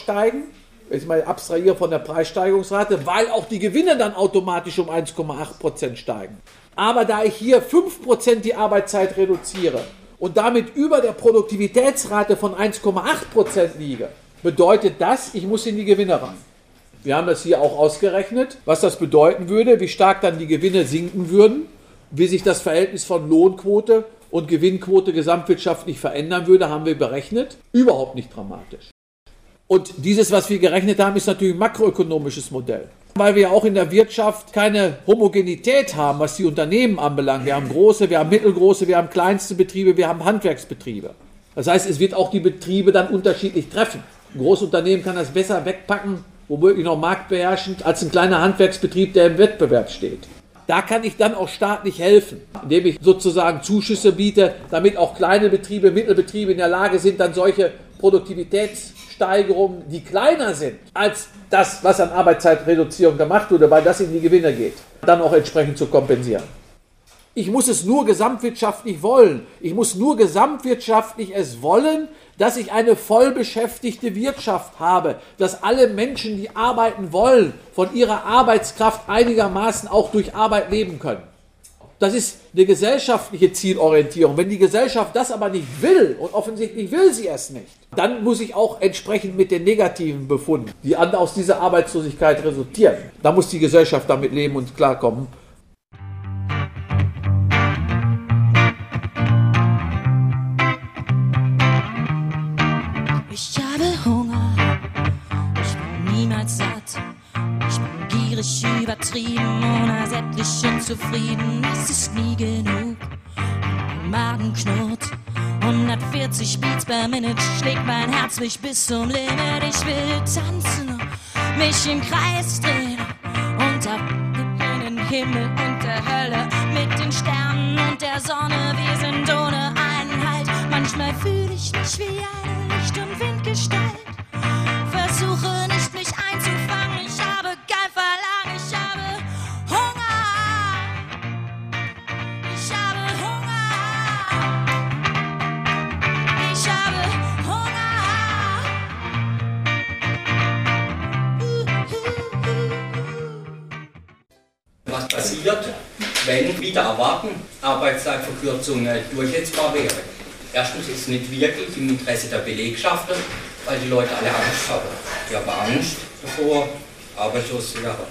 ich mal abstrahiere von der Preissteigerungsrate, weil auch die Gewinne dann automatisch um 1,8 Prozent steigen. Aber da ich hier 5 Prozent die Arbeitszeit reduziere und damit über der Produktivitätsrate von 1,8 Prozent liege, bedeutet das, ich muss in die Gewinne ran. Wir haben das hier auch ausgerechnet, was das bedeuten würde, wie stark dann die Gewinne sinken würden, wie sich das Verhältnis von Lohnquote und Gewinnquote gesamtwirtschaftlich verändern würde, haben wir berechnet. Überhaupt nicht dramatisch. Und dieses, was wir gerechnet haben, ist natürlich ein makroökonomisches Modell. Weil wir auch in der Wirtschaft keine Homogenität haben, was die Unternehmen anbelangt. Wir haben große, wir haben mittelgroße, wir haben kleinste Betriebe, wir haben Handwerksbetriebe. Das heißt, es wird auch die Betriebe dann unterschiedlich treffen. Ein Großunternehmen kann das besser wegpacken, womöglich noch marktbeherrschend, als ein kleiner Handwerksbetrieb, der im Wettbewerb steht. Da kann ich dann auch staatlich helfen, indem ich sozusagen Zuschüsse biete, damit auch kleine Betriebe, Mittelbetriebe in der Lage sind, dann solche Produktivitätssteigerungen, die kleiner sind als das, was an Arbeitszeitreduzierung gemacht wurde, weil das in die Gewinne geht, dann auch entsprechend zu kompensieren. Ich muss es nur gesamtwirtschaftlich wollen. Ich muss nur gesamtwirtschaftlich es wollen, dass ich eine vollbeschäftigte Wirtschaft habe, dass alle Menschen, die arbeiten wollen, von ihrer Arbeitskraft einigermaßen auch durch Arbeit leben können. Das ist eine gesellschaftliche Zielorientierung. Wenn die Gesellschaft das aber nicht will, und offensichtlich will sie es nicht, dann muss ich auch entsprechend mit den negativen Befunden, die aus dieser Arbeitslosigkeit resultieren, da muss die Gesellschaft damit leben und klarkommen. Ich habe Hunger, ich bin niemals satt. Ich bin gierig, übertrieben, unersättlich unzufrieden. Es ist nie genug, mein Magen knurrt. 140 Beats per Minute schlägt mein Herz mich bis zum Limit. Ich will tanzen, mich im Kreis drehen und ab in den Himmel und der Hölle mit den Sternen und der Sonne. Wir sind ohne Einhalt. Manchmal fühle ich mich wie eine Licht- und Windgestalt. Wenn wieder erwarten Arbeitszeitverkürzung äh, durchsetzbar wäre? Erstens ist es nicht wirklich im Interesse der Belegschaften, weil die Leute alle Angst haben. Die haben Angst davor, arbeitslos zu werden.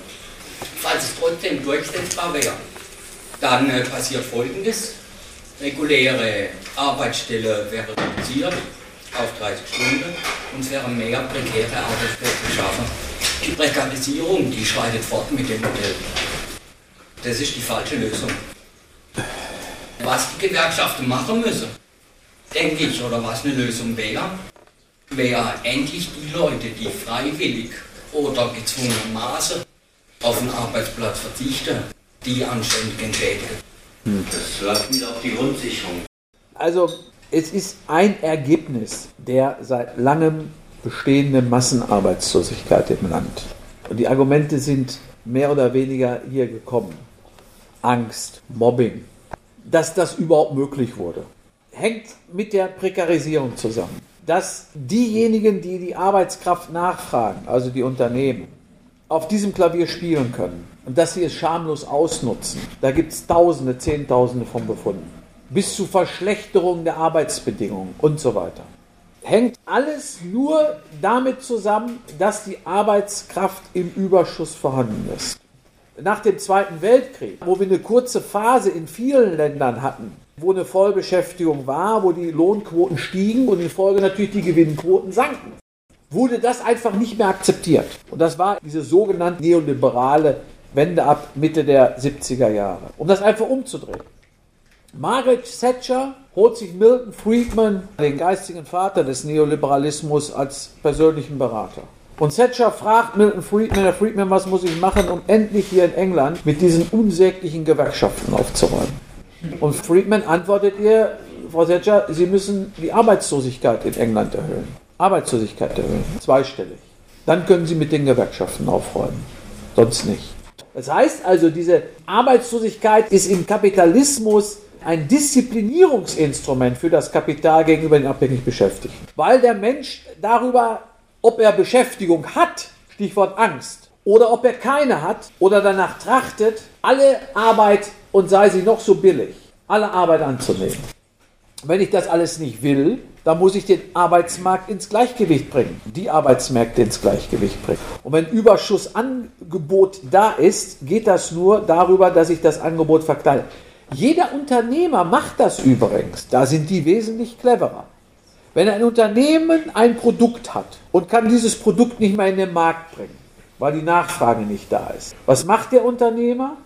Falls es trotzdem durchsetzbar wäre, dann äh, passiert Folgendes. Reguläre Arbeitsstelle wäre reduziert auf 30 Stunden und es wären mehr prekäre Arbeitsplätze geschaffen. Die Prekarisierung, die schreitet fort mit dem Modell. Das ist die falsche Lösung. Was die Gewerkschaften machen müssen, denke ich, oder was eine Lösung wäre, wäre endlich die Leute, die freiwillig oder gezwungenermaßen auf den Arbeitsplatz verzichten, die anständig entschädigen. Das läuft wieder auf die Grundsicherung. Also es ist ein Ergebnis der seit langem bestehenden Massenarbeitslosigkeit im Land. Und die Argumente sind mehr oder weniger hier gekommen. Angst, Mobbing. Dass das überhaupt möglich wurde, hängt mit der Prekarisierung zusammen. Dass diejenigen, die die Arbeitskraft nachfragen, also die Unternehmen, auf diesem Klavier spielen können und dass sie es schamlos ausnutzen, da gibt es Tausende, Zehntausende von Befunden. Bis zu Verschlechterung der Arbeitsbedingungen und so weiter. Hängt alles nur damit zusammen, dass die Arbeitskraft im Überschuss vorhanden ist. Nach dem Zweiten Weltkrieg, wo wir eine kurze Phase in vielen Ländern hatten, wo eine Vollbeschäftigung war, wo die Lohnquoten stiegen und in Folge natürlich die Gewinnquoten sanken, wurde das einfach nicht mehr akzeptiert. Und das war diese sogenannte neoliberale Wende ab Mitte der 70er Jahre, um das einfach umzudrehen. Margaret Thatcher holt sich Milton Friedman, den geistigen Vater des Neoliberalismus, als persönlichen Berater. Und Thatcher fragt Milton Friedman, Herr Friedman, was muss ich machen, um endlich hier in England mit diesen unsäglichen Gewerkschaften aufzuräumen? Und Friedman antwortet ihr, Frau Thatcher, Sie müssen die Arbeitslosigkeit in England erhöhen. Arbeitslosigkeit erhöhen, zweistellig. Dann können Sie mit den Gewerkschaften aufräumen. Sonst nicht. Das heißt also, diese Arbeitslosigkeit ist im Kapitalismus ein Disziplinierungsinstrument für das Kapital gegenüber den abhängig Beschäftigten. Weil der Mensch darüber, ob er Beschäftigung hat, Stichwort Angst, oder ob er keine hat oder danach trachtet, alle Arbeit und sei sie noch so billig, alle Arbeit anzunehmen. Wenn ich das alles nicht will, dann muss ich den Arbeitsmarkt ins Gleichgewicht bringen, die Arbeitsmärkte ins Gleichgewicht bringen. Und wenn Überschussangebot da ist, geht das nur darüber, dass ich das Angebot verkleide. Jeder Unternehmer macht das übrigens. Da sind die wesentlich cleverer. Wenn ein Unternehmen ein Produkt hat und kann dieses Produkt nicht mehr in den Markt bringen, weil die Nachfrage nicht da ist, was macht der Unternehmer?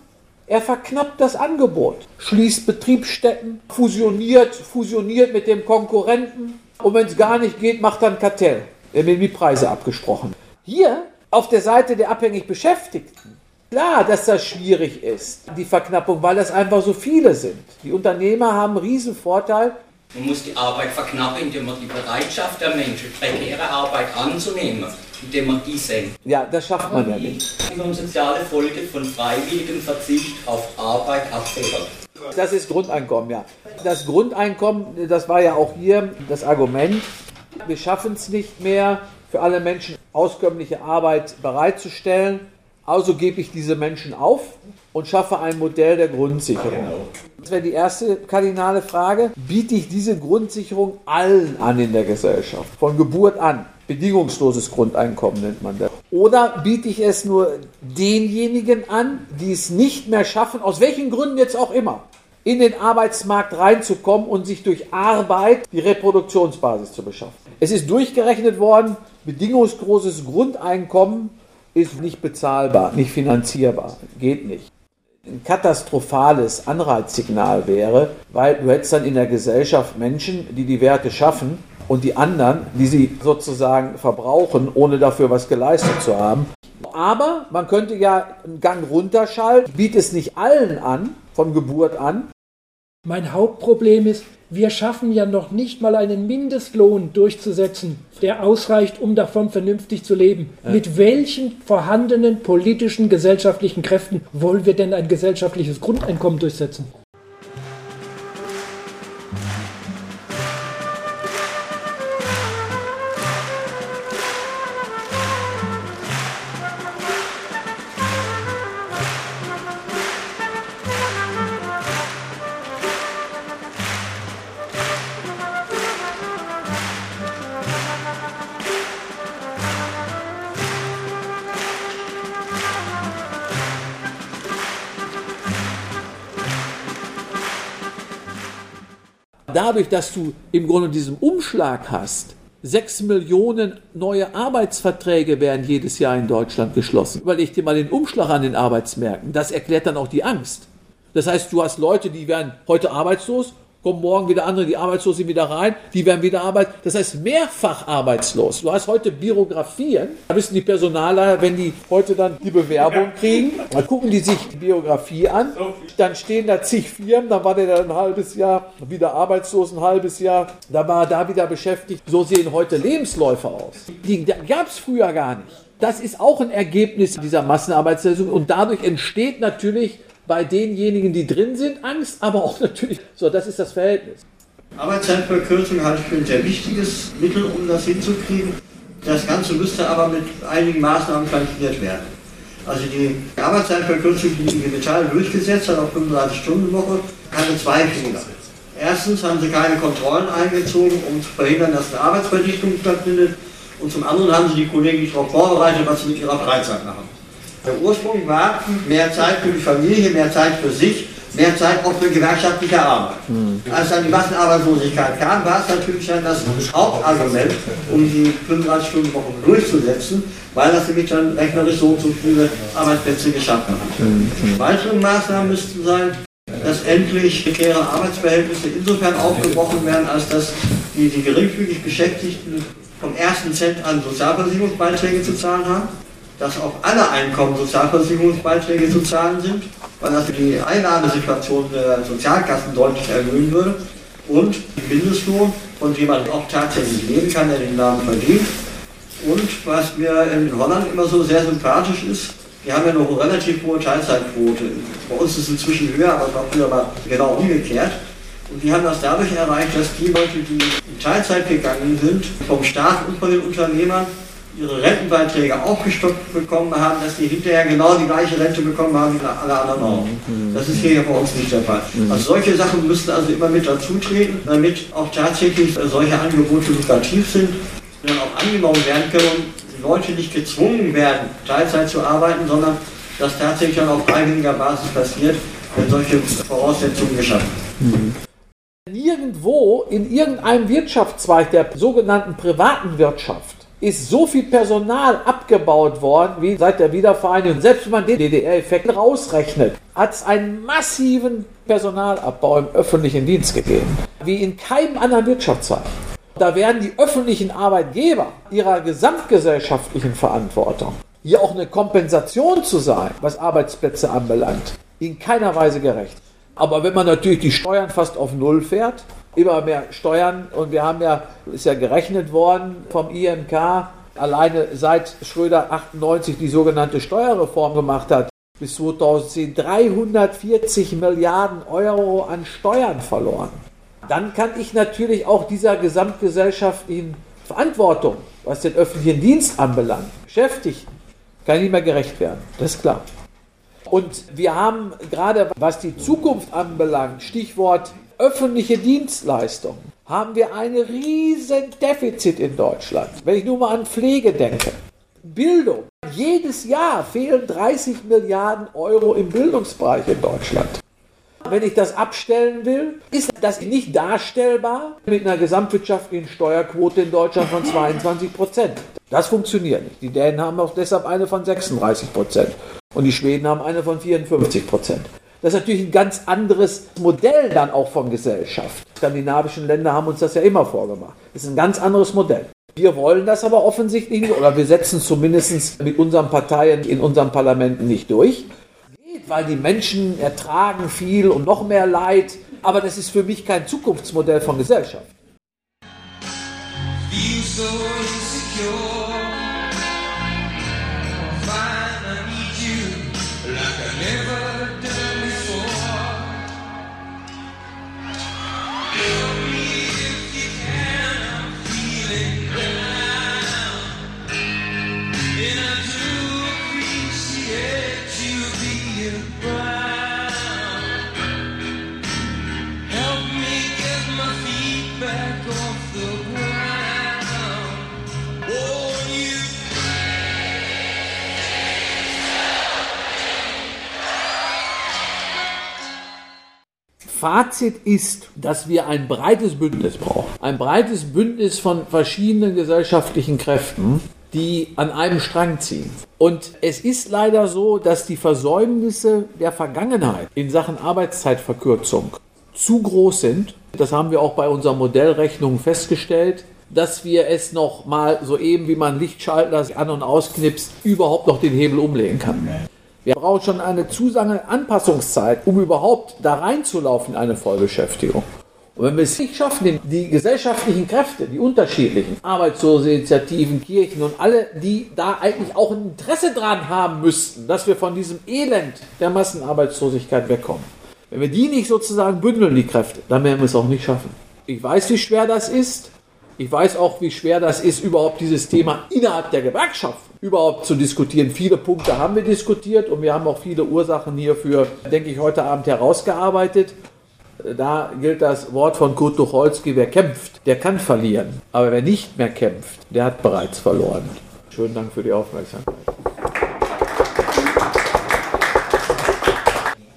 Er verknappt das Angebot, schließt Betriebsstätten, fusioniert, fusioniert mit dem Konkurrenten und wenn es gar nicht geht, macht er ein Kartell. Er wird die Preise abgesprochen. Hier auf der Seite der abhängig Beschäftigten, klar, dass das schwierig ist, die Verknappung, weil das einfach so viele sind. Die Unternehmer haben einen riesen Vorteil. Man muss die Arbeit verknappen, indem man die Bereitschaft der Menschen, prekäre Arbeit anzunehmen, indem man die senkt. Ja, das schafft man ja nicht. Die soziale Folge von freiwilligem Verzicht auf Arbeit abfedert. Das ist Grundeinkommen, ja. Das Grundeinkommen, das war ja auch hier das Argument. Wir schaffen es nicht mehr, für alle Menschen auskömmliche Arbeit bereitzustellen. Also gebe ich diese Menschen auf und schaffe ein Modell der Grundsicherung. Das wäre die erste kardinale Frage. Biete ich diese Grundsicherung allen an in der Gesellschaft, von Geburt an? Bedingungsloses Grundeinkommen nennt man das. Oder biete ich es nur denjenigen an, die es nicht mehr schaffen, aus welchen Gründen jetzt auch immer, in den Arbeitsmarkt reinzukommen und sich durch Arbeit die Reproduktionsbasis zu beschaffen. Es ist durchgerechnet worden, bedingungsloses Grundeinkommen ist nicht bezahlbar, nicht finanzierbar, geht nicht. Ein katastrophales Anreizsignal wäre, weil du hättest dann in der Gesellschaft Menschen, die die Werte schaffen und die anderen, die sie sozusagen verbrauchen, ohne dafür was geleistet zu haben. Aber man könnte ja einen Gang runterschalten, bietet es nicht allen an, von Geburt an. Mein Hauptproblem ist, wir schaffen ja noch nicht mal einen Mindestlohn durchzusetzen, der ausreicht, um davon vernünftig zu leben. Ja. Mit welchen vorhandenen politischen, gesellschaftlichen Kräften wollen wir denn ein gesellschaftliches Grundeinkommen durchsetzen? Dadurch, dass du im Grunde diesen Umschlag hast, sechs Millionen neue Arbeitsverträge werden jedes Jahr in Deutschland geschlossen. Überleg dir mal den Umschlag an den Arbeitsmärkten. Das erklärt dann auch die Angst. Das heißt, du hast Leute, die werden heute arbeitslos kommen morgen wieder andere, die arbeitslos sind, wieder rein, die werden wieder arbeiten. Das heißt, mehrfach arbeitslos. Du hast heute Biografien, da wissen die Personaler, wenn die heute dann die Bewerbung kriegen, dann gucken die sich die Biografie an, dann stehen da zig Firmen, dann war der dann ein halbes Jahr wieder arbeitslos, ein halbes Jahr, da war er da wieder beschäftigt. So sehen heute Lebensläufe aus. Die gab es früher gar nicht. Das ist auch ein Ergebnis dieser Massenarbeitslösung und dadurch entsteht natürlich bei denjenigen, die drin sind, Angst, aber auch natürlich, so, das ist das Verhältnis. Arbeitszeitverkürzung halte ich für ein sehr wichtiges Mittel, um das hinzukriegen. Das Ganze müsste aber mit einigen Maßnahmen qualifiziert werden. Also die Arbeitszeitverkürzung, die die Metall durchgesetzt hat auf 35-Stunden-Woche, hatte zwei Fehler. Erstens haben sie keine Kontrollen eingezogen, um zu verhindern, dass eine Arbeitsverdichtung stattfindet. Und zum anderen haben sie die Kollegen nicht darauf vorbereitet, was sie mit ihrer Freizeit machen. Der Ursprung war mehr Zeit für die Familie, mehr Zeit für sich, mehr Zeit auch für gewerkschaftliche Arbeit. Mhm. Als dann die Massenarbeitslosigkeit kam, war es natürlich dann das Hauptargument, um die 35-Stunden-Woche durchzusetzen, weil das nämlich dann rechnerisch so und so viele Arbeitsplätze geschaffen hat. Mhm. Weitere Maßnahmen müssten sein, dass endlich prekäre Arbeitsverhältnisse insofern aufgebrochen werden, als dass die, die geringfügig Beschäftigten vom ersten Cent an Sozialversicherungsbeiträge zu zahlen haben, dass auf alle Einkommen Sozialversicherungsbeiträge zu zahlen sind, weil das die Einnahmesituation der Sozialkassen deutlich erhöhen würde und den Mindestlohn, von dem man auch tatsächlich leben kann, der den Namen verdient. Und was mir in Holland immer so sehr sympathisch ist, wir haben ja noch eine relativ hohe Teilzeitquote. Bei uns ist es inzwischen höher, aber es war früher mal genau umgekehrt. Und die haben das dadurch erreicht, dass die Leute, die in Teilzeit gegangen sind, vom Staat und von den Unternehmern ihre Rentenbeiträge aufgestockt bekommen haben, dass die hinterher genau die gleiche Rente bekommen haben wie alle anderen auch. Das ist hier ja bei uns nicht der Fall. Also solche Sachen müssten also immer mit dazutreten, damit auch tatsächlich solche Angebote lukrativ sind, dann auch angenommen werden können und die Leute nicht gezwungen werden, Teilzeit zu arbeiten, sondern das tatsächlich dann auf freiwilliger Basis passiert, wenn solche Voraussetzungen geschaffen werden. Nirgendwo in irgendeinem Wirtschaftszweig der sogenannten privaten Wirtschaft ist so viel Personal abgebaut worden wie seit der Wiedervereinigung. Selbst wenn man den DDR-Effekt rausrechnet, hat es einen massiven Personalabbau im öffentlichen Dienst gegeben, wie in keinem anderen Wirtschaftszweig. Da werden die öffentlichen Arbeitgeber ihrer gesamtgesellschaftlichen Verantwortung, hier auch eine Kompensation zu sein, was Arbeitsplätze anbelangt, in keiner Weise gerecht. Aber wenn man natürlich die Steuern fast auf Null fährt, immer mehr Steuern und wir haben ja, ist ja gerechnet worden vom IMK, alleine seit Schröder 98 die sogenannte Steuerreform gemacht hat, bis 2010 340 Milliarden Euro an Steuern verloren. Dann kann ich natürlich auch dieser gesamtgesellschaftlichen Verantwortung, was den öffentlichen Dienst anbelangt, Beschäftigten, kann ich nicht mehr gerecht werden. Das ist klar. Und wir haben gerade, was die Zukunft anbelangt, Stichwort öffentliche Dienstleistungen, haben wir ein riesen Defizit in Deutschland. Wenn ich nur mal an Pflege denke. Bildung. Jedes Jahr fehlen 30 Milliarden Euro im Bildungsbereich in Deutschland. Wenn ich das abstellen will, ist das nicht darstellbar mit einer gesamtwirtschaftlichen Steuerquote in Deutschland von 22 Prozent. Das funktioniert nicht. Die Dänen haben auch deshalb eine von 36 Prozent und die Schweden haben eine von 54 Prozent. Das ist natürlich ein ganz anderes Modell dann auch von Gesellschaft. Die skandinavischen Länder haben uns das ja immer vorgemacht. Das ist ein ganz anderes Modell. Wir wollen das aber offensichtlich nicht, oder wir setzen es zumindest mit unseren Parteien in unseren Parlamenten nicht durch. Weil die Menschen ertragen viel und noch mehr Leid, aber das ist für mich kein Zukunftsmodell von Gesellschaft. Feel so insecure. Fazit ist, dass wir ein breites Bündnis brauchen. Ein breites Bündnis von verschiedenen gesellschaftlichen Kräften, die an einem Strang ziehen. Und es ist leider so, dass die Versäumnisse der Vergangenheit in Sachen Arbeitszeitverkürzung zu groß sind. Das haben wir auch bei unserer Modellrechnung festgestellt, dass wir es noch mal so eben wie man Lichtschalter an und ausknipst, überhaupt noch den Hebel umlegen kann. Wir brauchen schon eine zusange Anpassungszeit, um überhaupt da reinzulaufen in eine Vollbeschäftigung. Und wenn wir es nicht schaffen, die gesellschaftlichen Kräfte, die unterschiedlichen, Arbeitsloseninitiativen, Kirchen und alle, die da eigentlich auch ein Interesse dran haben müssten, dass wir von diesem Elend der Massenarbeitslosigkeit wegkommen. Wenn wir die nicht sozusagen bündeln, die Kräfte, dann werden wir es auch nicht schaffen. Ich weiß, wie schwer das ist. Ich weiß auch, wie schwer das ist, überhaupt dieses Thema innerhalb der Gewerkschaft überhaupt zu diskutieren. Viele Punkte haben wir diskutiert und wir haben auch viele Ursachen hierfür, denke ich, heute Abend herausgearbeitet. Da gilt das Wort von Kurt Tucholsky, wer kämpft, der kann verlieren. Aber wer nicht mehr kämpft, der hat bereits verloren. Schönen Dank für die Aufmerksamkeit.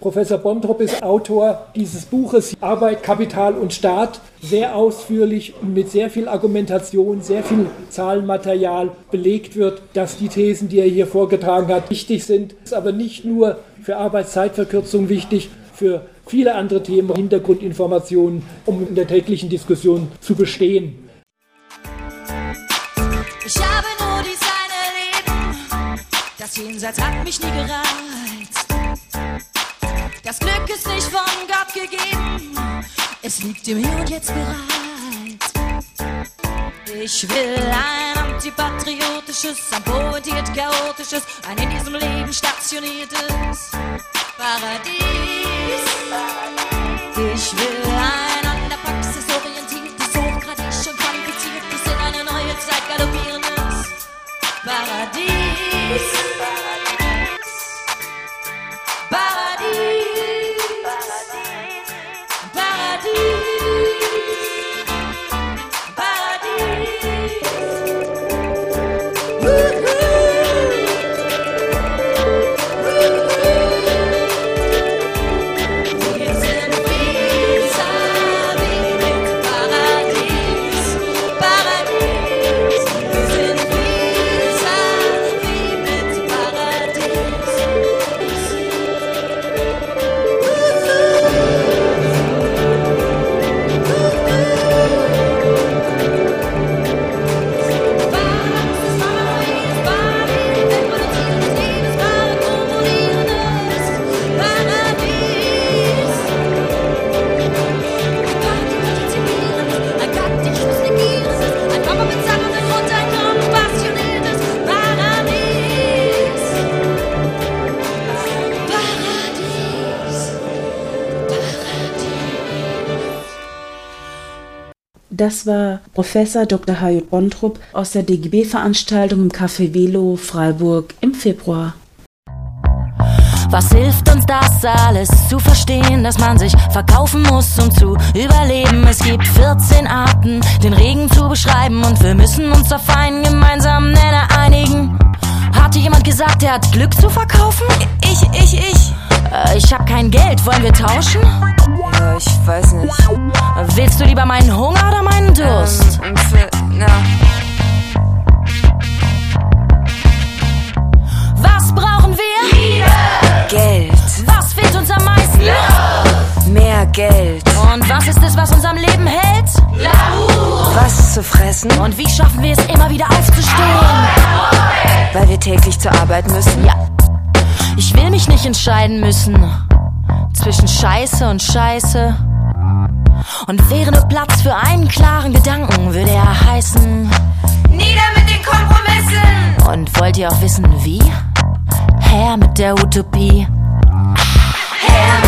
Professor Bontrop ist Autor dieses Buches Arbeit, Kapital und Staat, sehr ausführlich und mit sehr viel Argumentation, sehr viel Zahlenmaterial belegt wird, dass die Thesen, die er hier vorgetragen hat, wichtig sind. Ist aber nicht nur für Arbeitszeitverkürzung wichtig, für viele andere Themen, Hintergrundinformationen, um in der täglichen Diskussion zu bestehen. Ich habe nur die Seine Leben, das Jenseits hat mich nie gerannt. Das Glück ist nicht von Gott gegeben, es liegt im Hier Jetzt bereit. Ich will ein antipatriotisches, ein pointiert chaotisches, ein in diesem Leben stationiertes Paradies. Ich will ein an der Praxis orientiertes, hochgradig und qualifiziertes, in eine neue Zeit galoppierendes. Paradies. Das war Professor Dr. Hayut Bontrup aus der DGB-Veranstaltung im Café Velo Freiburg im Februar. Was hilft uns das alles zu verstehen, dass man sich verkaufen muss, um zu überleben? Es gibt 14 Arten, den Regen zu beschreiben und wir müssen uns auf einen gemeinsamen Nenner einigen. Hatte jemand gesagt, er hat Glück zu verkaufen? Ich, ich, ich. Äh, ich hab kein Geld, wollen wir tauschen? Ja, ich weiß nicht. Willst du lieber meinen Hunger oder meinen Durst? Ähm, für, na, Was brauchen wir? Geld. Was fehlt uns am meisten? Mehr Geld. Und was ist es, was uns am Leben hält? Was zu fressen, Und wie schaffen wir es immer wieder aufzustehen? weil wir täglich zur Arbeit müssen. Ja. Ich will mich nicht entscheiden müssen zwischen Scheiße und Scheiße. Und wäre nur Platz für einen klaren Gedanken, würde er heißen. Nieder mit den Kompromissen. Und wollt ihr auch wissen, wie? Her mit der Utopie. Her mit